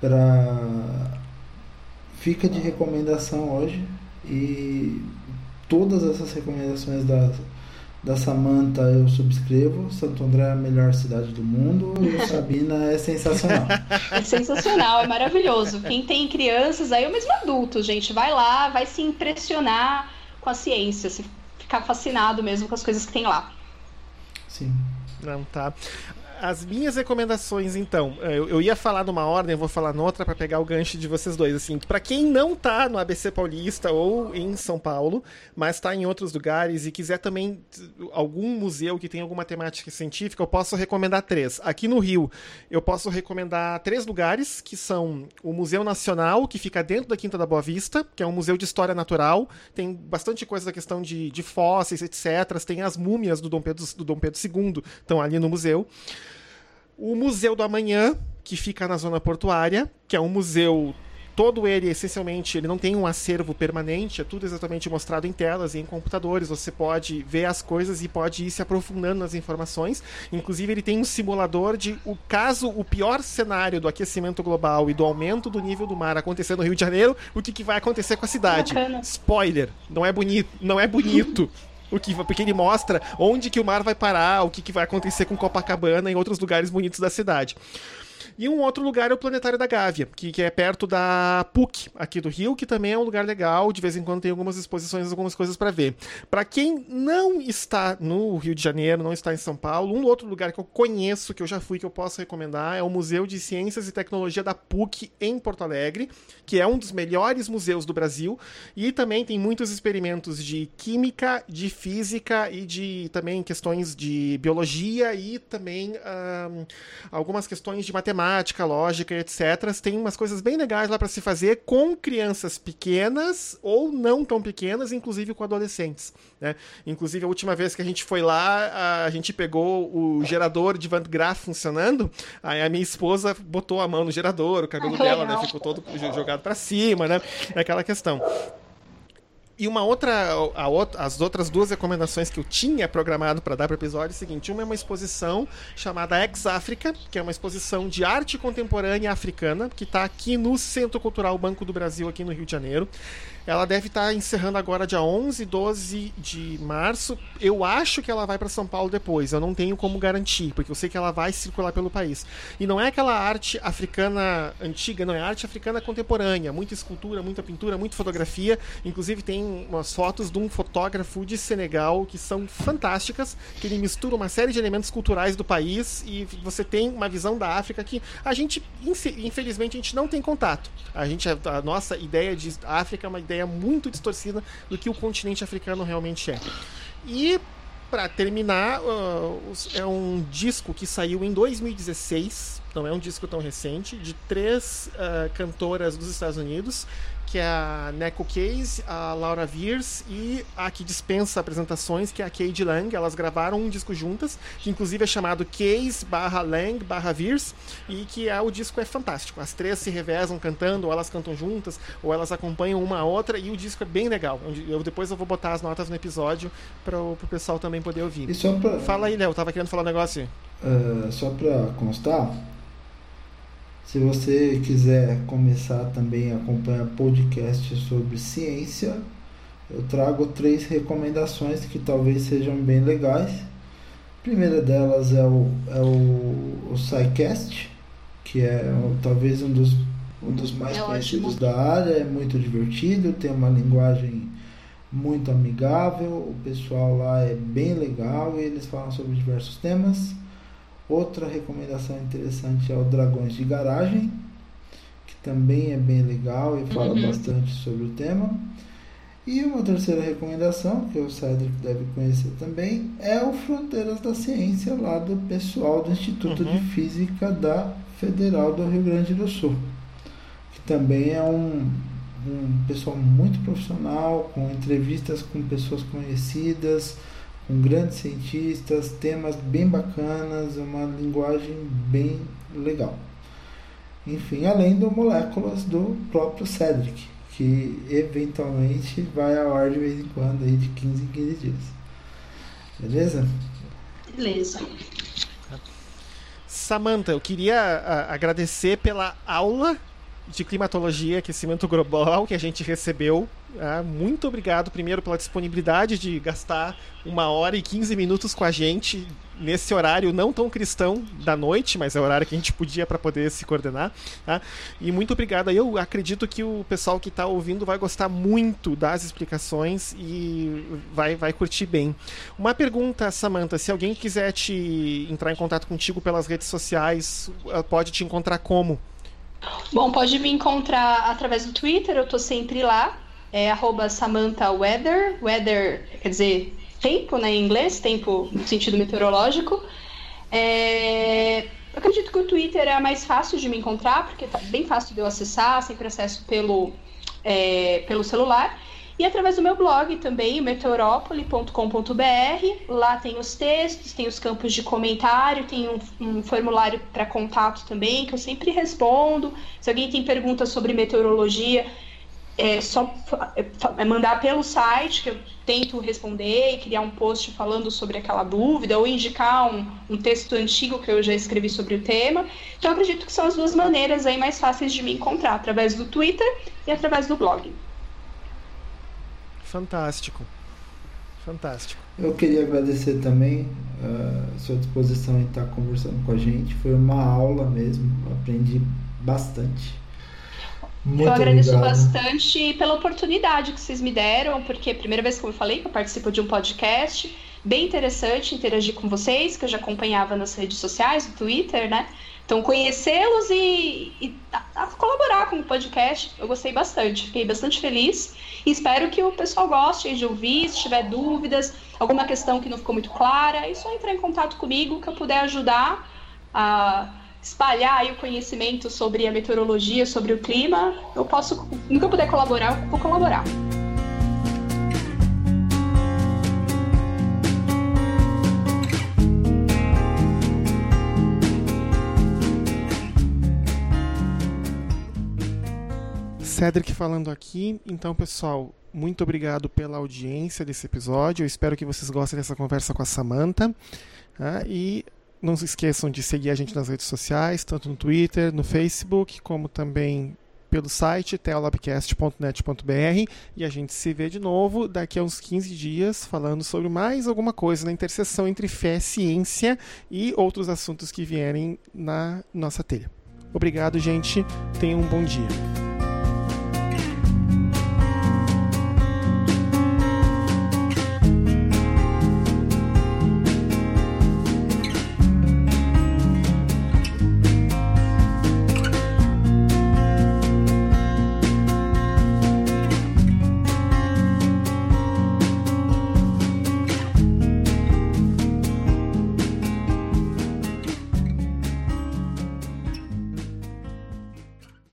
para fica de recomendação hoje e todas essas recomendações da da Samanta eu subscrevo. Santo André é a melhor cidade do mundo e o Sabina é sensacional. É sensacional, é maravilhoso. Quem tem crianças, aí é o mesmo adulto, gente, vai lá, vai se impressionar com a ciência, se ficar fascinado mesmo com as coisas que tem lá. Sim. Não, tá as minhas recomendações, então, é, eu, eu ia falar numa ordem, eu vou falar noutra para pegar o gancho de vocês dois. Assim, para quem não tá no ABC Paulista ou em São Paulo, mas tá em outros lugares e quiser também algum museu que tem alguma temática científica, eu posso recomendar três. Aqui no Rio, eu posso recomendar três lugares, que são o Museu Nacional, que fica dentro da Quinta da Boa Vista, que é um museu de história natural, tem bastante coisa da questão de, de fósseis, etc. Tem as múmias do Dom Pedro, do Dom Pedro II, estão ali no museu o Museu do Amanhã, que fica na zona portuária, que é um museu todo ele essencialmente ele não tem um acervo permanente, é tudo exatamente mostrado em telas e em computadores. Você pode ver as coisas e pode ir se aprofundando nas informações. Inclusive ele tem um simulador de o caso o pior cenário do aquecimento global e do aumento do nível do mar acontecer no Rio de Janeiro, o que, que vai acontecer com a cidade? Spoiler, não é bonito, não é bonito. O que, porque ele mostra onde que o mar vai parar, o que, que vai acontecer com Copacabana e outros lugares bonitos da cidade. E um outro lugar é o Planetário da Gávea, que, que é perto da PUC, aqui do Rio, que também é um lugar legal. De vez em quando tem algumas exposições, algumas coisas para ver. Para quem não está no Rio de Janeiro, não está em São Paulo, um outro lugar que eu conheço, que eu já fui, que eu posso recomendar, é o Museu de Ciências e Tecnologia da PUC em Porto Alegre, que é um dos melhores museus do Brasil. E também tem muitos experimentos de química, de física e de também questões de biologia e também um, algumas questões de matemática matemática, lógica, etc. Tem umas coisas bem legais lá para se fazer com crianças pequenas ou não tão pequenas, inclusive com adolescentes. Né? Inclusive, a última vez que a gente foi lá, a gente pegou o gerador de Van Graaf funcionando, aí a minha esposa botou a mão no gerador, o cabelo dela né, ficou todo jogado para cima, né? É aquela questão. E uma outra, a, a, as outras duas recomendações que eu tinha programado para dar para o episódio é o seguinte: uma é uma exposição chamada Ex África, que é uma exposição de arte contemporânea africana, que está aqui no Centro Cultural Banco do Brasil, aqui no Rio de Janeiro. Ela deve estar tá encerrando agora dia 11 e 12 de março. Eu acho que ela vai para São Paulo depois. Eu não tenho como garantir, porque eu sei que ela vai circular pelo país. E não é aquela arte africana antiga, não é arte africana contemporânea. Muita escultura, muita pintura, muita fotografia. Inclusive tem umas fotos de um fotógrafo de Senegal que são fantásticas, que ele mistura uma série de elementos culturais do país e você tem uma visão da África que a gente, infelizmente, a gente não tem contato. A gente, a nossa ideia de África é uma ideia ideia muito distorcida do que o continente africano realmente é. E para terminar, uh, é um disco que saiu em 2016, não é um disco tão recente, de três uh, cantoras dos Estados Unidos que é a Neko Case, a Laura Viers e a que dispensa apresentações, que é a Cade Lang. Elas gravaram um disco juntas, que inclusive é chamado Case barra Lang barra Viers, e que é, o disco é fantástico. As três se revezam cantando, ou elas cantam juntas, ou elas acompanham uma a outra, e o disco é bem legal. Eu, depois eu vou botar as notas no episódio para o pessoal também poder ouvir. Pra... Fala aí, Léo, tava querendo falar um negócio. Uh, só para constar, se você quiser começar também a acompanhar podcasts sobre ciência, eu trago três recomendações que talvez sejam bem legais. A primeira delas é o, é o, o SciCast, que é talvez um dos, um dos mais é conhecidos ótimo. da área, é muito divertido, tem uma linguagem muito amigável, o pessoal lá é bem legal e eles falam sobre diversos temas. Outra recomendação interessante é o Dragões de Garagem, que também é bem legal e fala uhum. bastante sobre o tema. E uma terceira recomendação, que o Cedric deve conhecer também, é o Fronteiras da Ciência, lá do pessoal do Instituto uhum. de Física da Federal do Rio Grande do Sul, que também é um, um pessoal muito profissional, com entrevistas com pessoas conhecidas, com grandes cientistas, temas bem bacanas, uma linguagem bem legal. Enfim, além do moléculas do próprio Cedric, que eventualmente vai ao ar de vez em quando, aí de 15 em 15 dias. Beleza? Beleza. Samantha, eu queria a, agradecer pela aula de climatologia, aquecimento global que a gente recebeu. Ah, muito obrigado, primeiro, pela disponibilidade de gastar uma hora e 15 minutos com a gente nesse horário não tão cristão da noite, mas é o horário que a gente podia para poder se coordenar. Tá? E muito obrigado. Eu acredito que o pessoal que está ouvindo vai gostar muito das explicações e vai, vai curtir bem. Uma pergunta, Samantha: se alguém quiser te entrar em contato contigo pelas redes sociais, pode te encontrar como? Bom, pode me encontrar através do Twitter, eu tô sempre lá. É arroba Samantha Weather. Weather quer dizer tempo, né, em inglês, tempo no sentido meteorológico. É... Acredito que o Twitter é a mais fácil de me encontrar, porque tá bem fácil de eu acessar, sempre acesso pelo, é, pelo celular. E através do meu blog também, meteorópole.com.br. Lá tem os textos, tem os campos de comentário, tem um, um formulário para contato também, que eu sempre respondo. Se alguém tem perguntas sobre meteorologia, é só é mandar pelo site que eu tento responder e criar um post falando sobre aquela dúvida ou indicar um, um texto antigo que eu já escrevi sobre o tema. Então eu acredito que são as duas maneiras aí mais fáceis de me encontrar, através do Twitter e através do blog. Fantástico. Fantástico. Eu queria agradecer também a sua disposição em estar conversando com a gente. Foi uma aula mesmo, aprendi bastante. Muito eu agradeço obrigado. bastante pela oportunidade que vocês me deram, porque é a primeira vez, como eu falei, que eu participo de um podcast bem interessante interagir com vocês, que eu já acompanhava nas redes sociais, no Twitter, né? Então, conhecê-los e, e a, a colaborar com o podcast, eu gostei bastante, fiquei bastante feliz. E espero que o pessoal goste de ouvir, se tiver dúvidas, alguma questão que não ficou muito clara, é só entrar em contato comigo que eu puder ajudar a espalhar o conhecimento sobre a meteorologia, sobre o clima. Eu posso, nunca puder colaborar, eu vou colaborar. Cedric falando aqui. Então, pessoal, muito obrigado pela audiência desse episódio. Eu espero que vocês gostem dessa conversa com a Samantha. Tá? e não se esqueçam de seguir a gente nas redes sociais, tanto no Twitter, no Facebook, como também pelo site teolabcast.net.br e a gente se vê de novo daqui a uns 15 dias falando sobre mais alguma coisa na interseção entre fé, ciência e outros assuntos que vierem na nossa telha. Obrigado, gente. Tenham um bom dia.